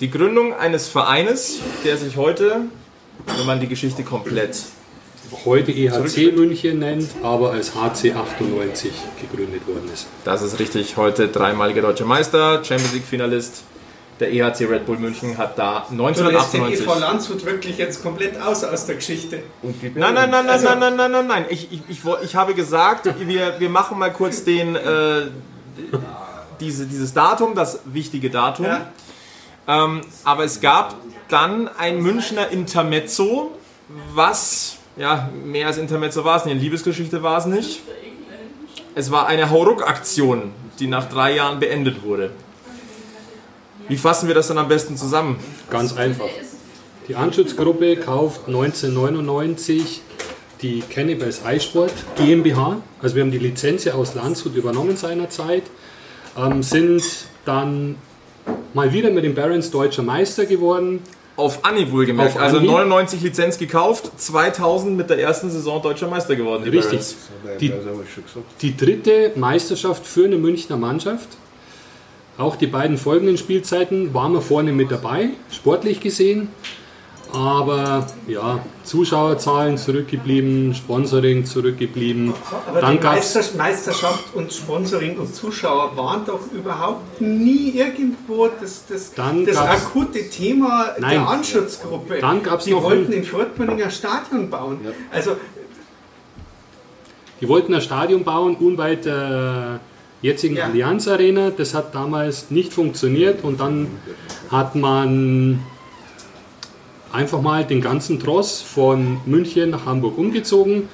S2: Die Gründung eines Vereines, der sich heute, wenn man die Geschichte komplett
S4: Heute EHC München nennt, aber als HC 98 gegründet worden ist.
S2: Das ist richtig. Heute dreimaliger deutscher Meister, Champions League Finalist. Der EHC Red Bull München hat da
S3: Du lässt den
S2: 1998.
S3: EV Landshut wirklich jetzt komplett aus aus der Geschichte.
S2: Nein, nein, nein, nein,
S3: Also-
S2: nein, nein, nein, nein, nein. Ich, ich, ich, ich habe gesagt, wir, wir machen mal kurz den, äh, diese, dieses Datum, das wichtige Datum.
S3: Ja.
S2: Ähm, aber es gab dann ein Münchner Intermezzo, was, ja, mehr als Intermezzo war es nicht, eine Liebesgeschichte war es nicht. Es war eine Hauruck-Aktion, die nach drei Jahren beendet wurde. Wie fassen wir das dann am besten zusammen?
S4: Ganz einfach. Die Anschutzgruppe kauft 1999 die Cannibals Eisport GmbH. Also wir haben die Lizenz aus Landshut übernommen seinerzeit. Ähm, sind dann mal wieder mit den Barons deutscher Meister geworden.
S2: Auf Anhieb wohlgemerkt.
S4: Auf
S2: also
S4: Anhieb.
S2: 99 Lizenz gekauft, 2000 mit der ersten Saison deutscher Meister geworden. die
S4: Richtig.
S2: Barons.
S4: Die-. Die dritte Meisterschaft für eine Münchner Mannschaft. Auch die beiden folgenden Spielzeiten waren wir vorne mit dabei, sportlich gesehen. Aber ja, Zuschauerzahlen zurückgeblieben, Sponsoring zurückgeblieben.
S3: Aber
S4: Dann
S3: die
S4: gab es
S3: Meister Meisterschaft und Sponsoring und Zuschauer waren doch überhaupt nie irgendwo das, das, das akute Thema
S4: Nein.
S3: der Anschutzgruppe.
S4: Dann gab's
S3: die wollten
S4: ein-
S3: in Furtmünninger Stadion bauen. Also
S4: Die wollten ein Stadion bauen, unweit der jetzigen
S3: Ja.
S4: Allianz Arena. Das hat damals nicht funktioniert und dann hat man einfach mal den ganzen Tross von München nach Hamburg umgezogen,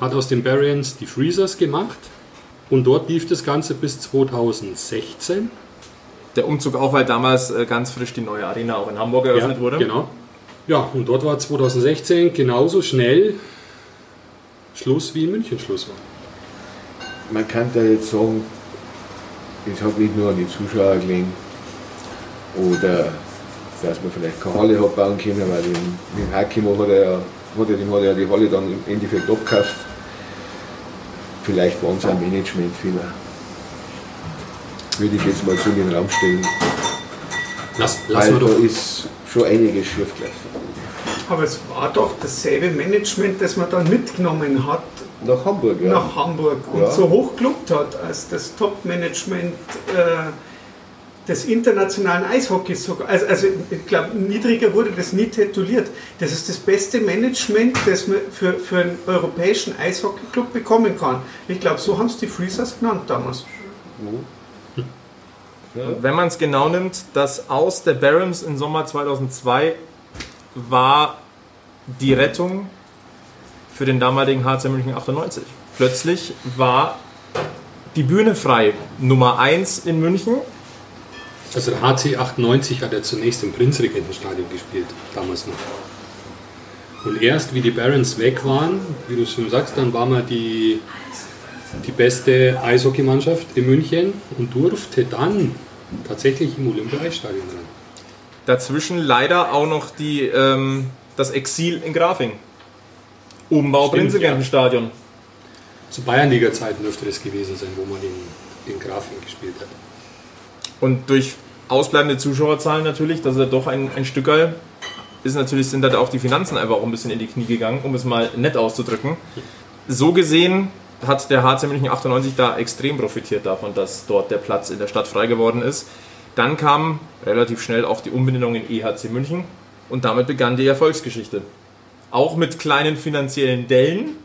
S4: hat aus den Barriers die Freezers gemacht und dort lief das Ganze bis 2016.
S2: Der Umzug auch, weil damals äh, ganz frisch die neue Arena auch in Hamburg eröffnet wurde.
S4: Genau. Ja, und dort war 2016 genauso schnell Schluss wie in München Schluss war.
S6: Man kann da jetzt sagen, es hat nicht nur an die Zuschauer gelegen oder dass man vielleicht keine Halle hat bauen können, weil dem Hakimo hat er ja, hat er, dem hat er ja die Halle dann im Endeffekt abgekauft. Vielleicht waren es auch Managementfehler. Würde ich jetzt mal so in den Raum stellen.
S4: Lass,
S6: Weil
S4: lassen wir
S6: da
S4: doch.
S6: ist schon einiges schief gelaufen.
S3: Aber es war doch dasselbe Management, das man dann mitgenommen hat
S6: Nach Hamburg, ja.
S3: nach Hamburg und
S6: Ja.
S3: so hoch gelobt hat als das Top-Management äh, des internationalen Eishockeys sogar. Also, also ich glaube, niedriger wurde das nie tituliert. Das ist das beste Management, das man für, für einen europäischen Eishockeyclub bekommen kann. Ich glaube, so haben es die Freezers genannt damals.
S2: Wenn man es genau nimmt, das Aus der Barons im Sommer 2002 war die Rettung für den damaligen HC München 98. Plötzlich war die Bühne frei. Nummer 1 in München.
S4: Also der HC 98 hat ja zunächst im Prinzregentenstadion gespielt, damals noch. Und erst wie die Barons weg waren, wie du schon sagst, dann war man die, die beste Eishockeymannschaft in München und durfte dann tatsächlich im Olympia-Eisstadion rein.
S2: Dazwischen leider auch noch die, ähm, das Exil in Grafing. Umbau Prinzregentenstadion.
S4: Zu Bayernliga-Zeiten dürfte das gewesen sein, wo man in, in Grafing gespielt hat.
S2: Und durch ausbleibende Zuschauerzahlen natürlich, das ist ja doch ein, ein Stückerl, ist natürlich, sind da auch die Finanzen einfach auch ein bisschen in die Knie gegangen, um es mal nett auszudrücken. So gesehen hat der HC München 98 da extrem profitiert davon, dass dort der Platz in der Stadt frei geworden ist. Dann kam relativ schnell auch die Umbenennung in EHC München und damit begann die Erfolgsgeschichte. Auch mit kleinen finanziellen Dellen.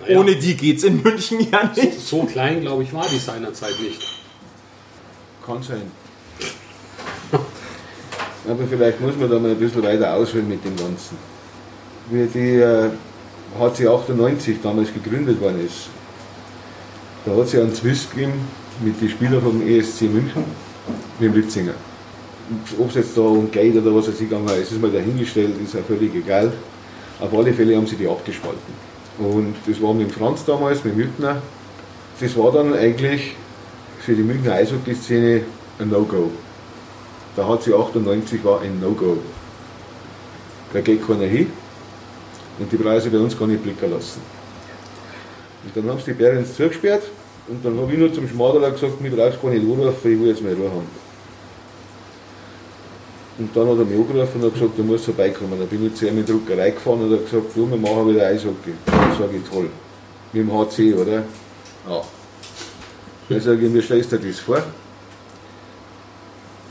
S4: Naja,
S2: Ohne die geht's in München ja nicht.
S4: so klein, glaube ich, war die seinerzeit nicht.
S6: Kann sein. Aber vielleicht muss man da mal ein bisschen weiter ausholen mit dem Ganzen. Wie die äh, HC 98 damals gegründet worden ist, da hat es ja einen Zwist gegeben mit den Spielern vom ESC München, mit dem Litzinger. Ob es jetzt da um Geld oder was ich gegangen ist, ist mal dahingestellt, ist ja völlig egal. Auf alle Fälle haben sie die abgespalten. Und das war mit dem Franz damals, mit Mültner. Das war dann eigentlich für die Münchner Eishockey-Szene ein No-Go. Der HC 98 war ein No-Go. Da geht keiner hin und die Preise bei uns gar nicht blicken lassen. Und dann haben sie die Bärens zugesperrt und dann habe ich nur zum Schmadeler gesagt, mir brauchst gar nicht anrufen, ich will jetzt mal Ruhe haben. Und dann hat er mich angerufen und hat gesagt, du musst vorbeikommen. Dann bin ich zu ihm in die Druckerei gefahren und hat gesagt, du, wir machen wieder Eishockey. Dann sage ich, toll. Mit dem HC, oder? Ja. Dann sage ich, wie stellst du das vor?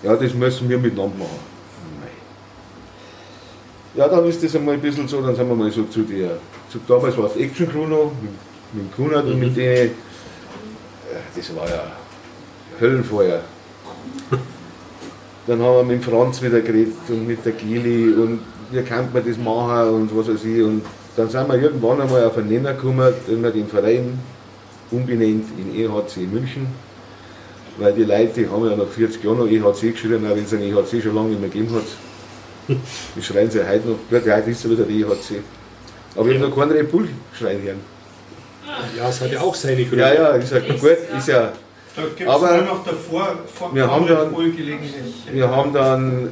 S6: Ja, das müssen wir miteinander machen. Ja, dann ist das einmal ein bisschen so, dann sind wir mal so zu der, zu, damals war es Action Crew noch, mit, mit dem Kunert und mit denen, äh, das war ja Höllenfeuer. Dann haben wir mit dem Franz wieder geredet und mit der Gili und wie kann man das machen und was weiß ich. Und dann sind wir irgendwann einmal auf einen Nenner gekommen, den wir den Verein umbenannt in EHC München. Weil die Leute die haben ja nach 40 Jahren noch EHC geschrieben, auch wenn es einen EHC schon lange nicht mehr gegeben hat. Die schreien sie heute noch. Gut, heute ist ja wieder der EHC. Aber ich habe noch keinen Red Bull schreien hören.
S4: Ja, es hat ja auch seine Gründe.
S6: Ja, ja, ich sage, gut, ist ja.
S3: Da gibt es
S6: Aber
S3: nur noch davor vor
S6: wir haben
S3: Red
S6: dann-
S3: Bull gelegentlich.
S6: Wir haben dann,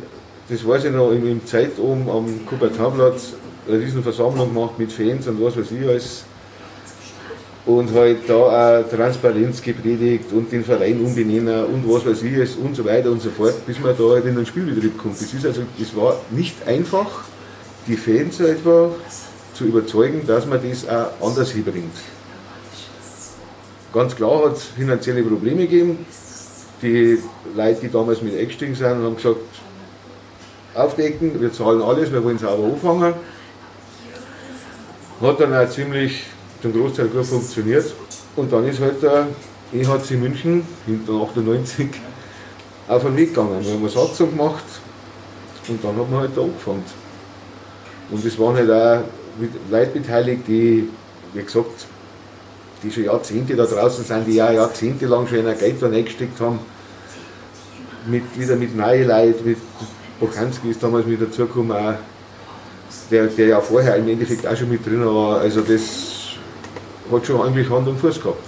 S6: das weiß ich noch, im, im Zeit oben am Kupertanplatz eine riesen Versammlung gemacht mit Fans und was weiß ich alles. Und halt da auch Transparenz gepredigt und den Verein umbenennen und was weiß ich alles und so weiter und so fort, bis man da halt in den Spielbetrieb kommt. Das ist also, das war nicht einfach, die Fans einfach zu überzeugen, dass man das auch anders hinbringt. Ganz klar hat es finanzielle Probleme gegeben. Die Leute, die damals mit eingestiegen sind, haben gesagt, aufdecken, wir zahlen alles, wir wollen es aber anfangen. Hat dann auch ziemlich zum Großteil gut funktioniert. Und dann ist halt der EHC München hinter 98 auf den Weg gegangen. Wir haben eine Satzung gemacht und dann hat man halt da angefangen. Und es waren halt auch Leute beteiligt, die, wie gesagt, die schon Jahrzehnte da draußen sind, die ja jahrzehntelang schon in Geld da reingesteckt haben. Mit, wieder mit neuen Leuten, mit Bokanski ist damals mit dazugekommen, der, der ja vorher im Endeffekt auch schon mit drin war. Also das hat schon eigentlich Hand und Fuß gehabt.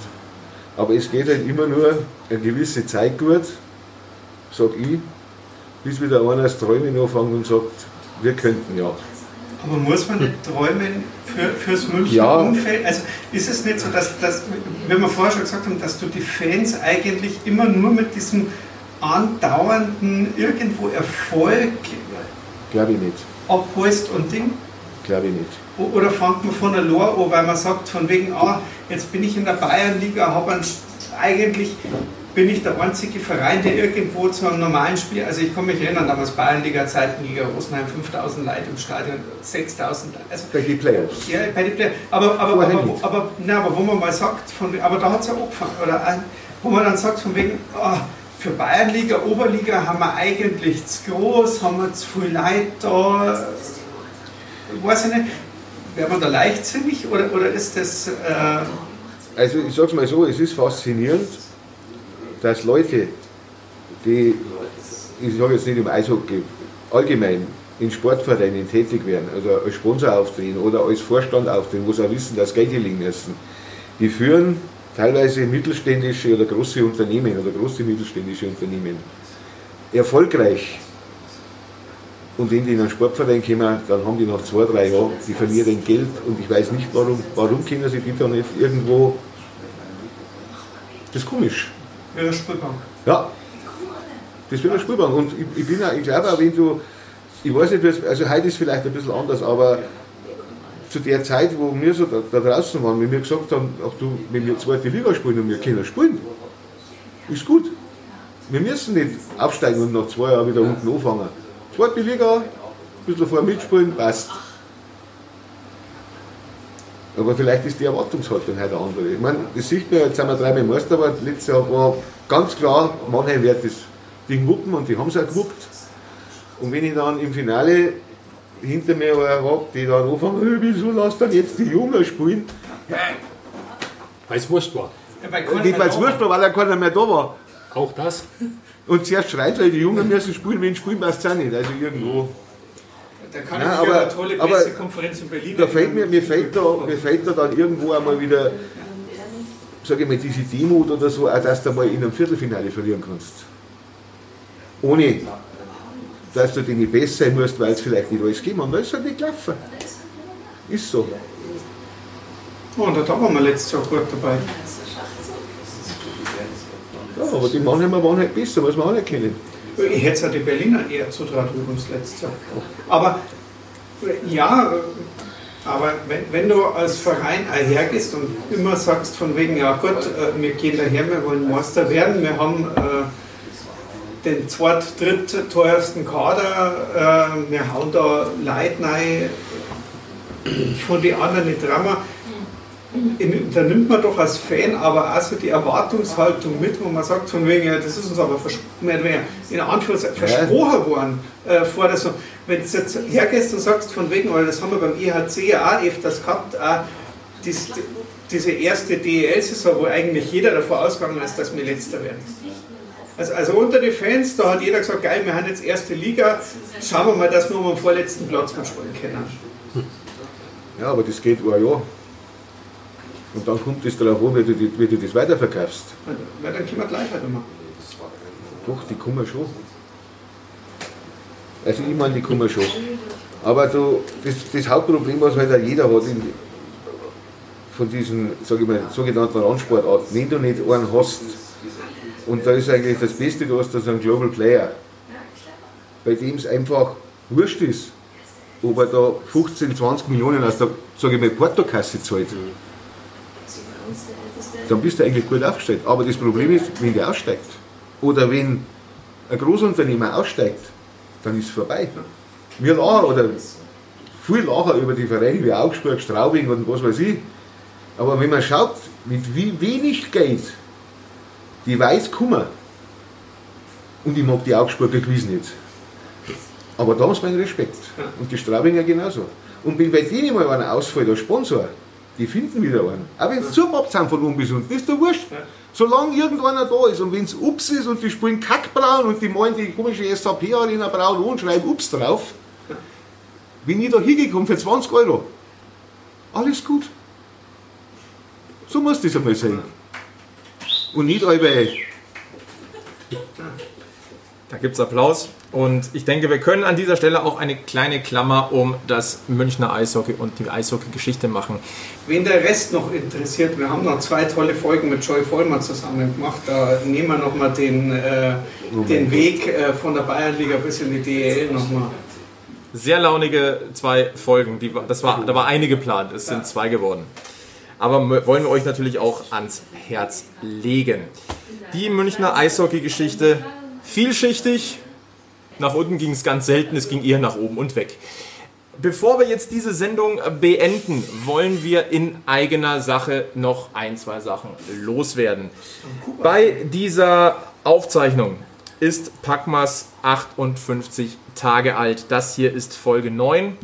S6: Aber es geht halt immer nur eine gewisse Zeit gut, sag ich, bis wieder einer das Träumen anfängt und sagt, wir könnten ja.
S3: Aber muss man nicht träumen für, fürs Münchner
S6: Ja.
S3: Umfeld? Also ist es nicht so, dass, dass, wenn wir vorher schon gesagt haben, dass du die Fans eigentlich immer nur mit diesem andauernden irgendwo Erfolg
S6: Glaube ich nicht.
S3: abholst und Ding?
S6: Glaube ich nicht.
S3: Oder fängt man von der Lore an, weil man sagt, von wegen, ah, jetzt bin ich in der Bayernliga, habe eigentlich bin ich der einzige Verein, der irgendwo zu einem normalen Spiel, also ich kann mich erinnern, damals Bayernliga-Zeiten, Liga Rosenheim, 5000 Leute im Stadion, 6000 Leute. Also,
S6: Bei den Playoffs.
S3: ja, bei den Play aber, aber, aber, aber, aber, na, aber wo man mal sagt, von, aber da hat es ja angefangen, oder wo man dann sagt, von wegen, ah, für Bayernliga, Oberliga haben wir eigentlich zu groß, haben wir zu viel Leute da, weiß ich nicht, wäre man da leichtsinnig oder, oder ist das, äh,
S6: Also ich sag's mal so, es ist faszinierend, dass Leute, die, ich sage jetzt nicht im Eishockey, allgemein in Sportvereinen tätig werden, also als Sponsor auftreten oder als Vorstand auftreten, wo sie auch wissen, dass Geld hier liegen müssen, die führen teilweise mittelständische oder große Unternehmen oder große mittelständische Unternehmen erfolgreich. Und wenn die in einen Sportverein kommen, dann haben die nach zwei, drei Jahren, die verlieren Geld und ich weiß nicht warum, warum können sie die da nicht irgendwo. Das ist komisch.
S3: ja, Spielbank?
S6: Ja, das wird eine Spielbank. Und ich, ich bin auch, ich glaube auch, wenn du, ich weiß nicht, also heute ist vielleicht ein bisschen anders, aber zu der Zeit, wo wir so da, da draußen waren, wenn wir gesagt haben, ach du, wenn wir zweite Liga spielen und wir können spielen, ist gut. Wir müssen nicht aufsteigen und nach zwei Jahren wieder unten anfangen. Zweite Liga, ein bisschen vorher mitspielen, passt. Aber vielleicht ist die Erwartungshaltung heute eine andere. Ich meine, das sieht man, jetzt sind wir dreimal Meister, aber letztes Jahr war ganz klar, Mannheim wird das Ding wuppen und die haben es auch gewuppt. Und wenn ich dann im Finale hinter mir habe, die dann anfangen, "Hey, wieso lasst dann jetzt die Jungen spielen?
S4: Weil es wurscht war.
S3: Ja,
S6: weil es wurscht war, weil ja keiner mehr da war.
S4: Auch das.
S6: Und zuerst schreit, weil die Jungen müssen spielen, wenn spielen passt es auch nicht. Also irgendwo.
S3: Da kann
S6: Ja,
S3: ich
S6: aber-
S3: eine tolle Pressekonferenz in Berlin
S6: Da fällt mir, mir, fällt da, mir fällt da dann irgendwo einmal wieder, sage ich mal, diese Demut oder so, auch dass du mal in einem Viertelfinale verlieren kannst. Ohne, dass du dir nicht besser sein musst, weil es vielleicht nicht alles gegeben hat. Weil es halt nicht gelaufen. Ist so.
S3: Oh, und da waren wir letztes Jahr gut dabei.
S6: Ja, aber die Mannheimer waren halt besser, was wir alle kennen.
S3: Ich hätte es ja die Berliner eher zutraut übrigens letztes Jahr. Aber ja, aber wenn, wenn du als Verein hergehst und immer sagst von wegen, ja gut, äh, wir gehen daher, wir wollen Meister werden, wir haben äh, den zweit-, dritt teuersten Kader, äh, wir hauen da Leute rein, von den anderen nicht Drama. Da nimmt man doch als Fan aber auch so die Erwartungshaltung mit, wo man sagt, von wegen, ja, das ist uns aber mehr oder weniger in Anführungszeichen versprochen worden vor der Saison. Wenn du jetzt hergehst und sagst, von wegen, weil das haben wir beim IHC ja auch öfters gehabt, auch dies, diese erste DEL-Saison, wo eigentlich jeder davor ausgegangen ist, dass wir Letzter werden. Also, also unter den Fans, da hat jeder gesagt, geil, wir haben jetzt erste Liga, schauen wir mal, dass wir um den vorletzten Platz mitspielen können.
S6: Ja, aber das geht ein Jahr. Und dann kommt es darauf an, wie du, wie du das weiterverkaufst.
S3: Weil dann können wir gleich immer.
S6: Doch, die kommen schon. Also ich meine, die kommen schon. Aber du, das, das Hauptproblem, was halt auch jeder hat, in, von diesen sag ich mal, sogenannten Randsportarten, wenn du nicht einen hast, und da ist eigentlich das Beste, du hast da so einen Global Player, bei dem es einfach wurscht ist, ob er da 15, 20 Millionen aus der, sage ich mal, Portokasse zahlt, dann bist du eigentlich gut aufgestellt. Aber das Problem ist, wenn der aussteigt, oder wenn ein Großunternehmer aussteigt, dann ist es vorbei. Wir lachen, oder viel lachen über die Vereine wie Augsburg, Straubing und was weiß ich. Aber wenn man schaut, mit wie wenig Geld die weit kommen, und ich mag die Augsburger gewiss nicht, aber da sie meinen Respekt. Und die Straubinger genauso. Und wenn bei denen mal einer ausfällt als Sponsor, die finden wieder einen. Auch wenn sie zugepappt sind von oben bis unten, das ist doch wurscht. Solange irgendeiner da ist und wenn es Ups ist und die spielen Kackbraun und die malen die komische SAP-Arena braun und schreiben Ups drauf, bin ich da hingekommen für 20 Euro. Alles gut. So muss das einmal sein. Und nicht alle
S2: Da gibt es Applaus. Und ich denke, wir können an dieser Stelle auch eine kleine Klammer um das Münchner Eishockey und die Eishockey-Geschichte machen.
S3: Wen der Rest noch interessiert, wir haben noch zwei tolle Folgen mit Joy Vollmer zusammen gemacht. Da nehmen wir nochmal den, äh, den Weg äh, von der Bayernliga bis in die DEL nochmal.
S2: Sehr launige zwei Folgen. Die, war- das war, da war eine geplant, es sind zwei geworden. Aber wollen wir euch natürlich auch ans Herz legen. Die Münchner Eishockey-Geschichte vielschichtig. Nach unten ging es ganz selten, es ging eher nach oben und weg. Bevor wir jetzt diese Sendung beenden, wollen wir in eigener Sache noch ein, zwei Sachen loswerden. Bei dieser Aufzeichnung ist Packmas 58 Tage alt. Das hier ist Folge 9.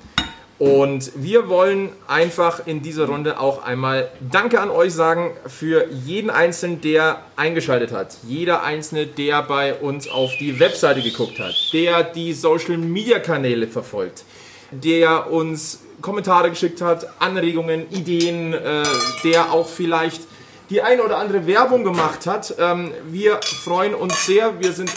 S2: Und wir wollen einfach in dieser Runde auch einmal Danke an euch sagen für jeden Einzelnen, der eingeschaltet hat. Jeder Einzelne, der bei uns auf die Webseite geguckt hat, der die Social Media Kanäle verfolgt, der uns Kommentare geschickt hat, Anregungen, Ideen, äh, der auch vielleicht die eine oder andere Werbung gemacht hat. Ähm, wir freuen uns sehr. Wir sind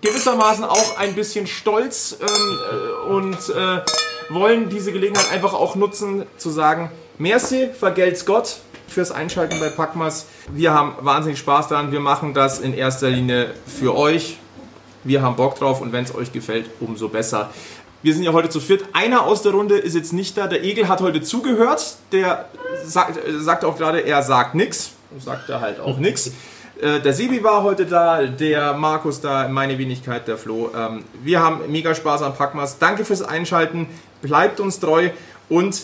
S2: gewissermaßen auch ein bisschen stolz ähm, äh, und äh, wollen diese Gelegenheit einfach auch nutzen, zu sagen, merci, vergelt's Gott fürs Einschalten bei Packmas. Wir haben wahnsinnig Spaß daran. Wir machen das in erster Linie für euch. Wir haben Bock drauf und wenn es euch gefällt, umso besser. Wir sind ja heute zu viert. Einer aus der Runde ist jetzt nicht da. Der Egel hat heute zugehört. Der sagt, sagt auch gerade, er sagt nichts. Sagt er halt auch nichts. Äh, der Sebi war heute da, der Markus da, meine Wenigkeit, der Flo. Ähm, wir haben mega Spaß am Packmas. Danke fürs Einschalten. Bleibt uns treu und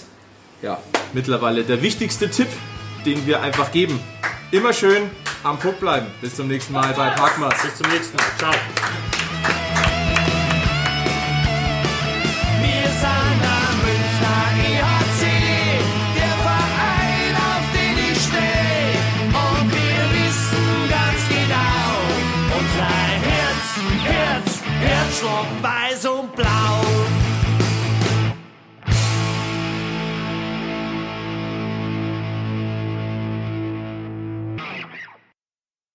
S2: ja, mittlerweile der wichtigste Tipp, den wir einfach geben. Immer schön am Puck bleiben. Bis zum nächsten Mal bei Packmas.
S4: Bis zum nächsten Mal. Ciao.
S1: Wir sind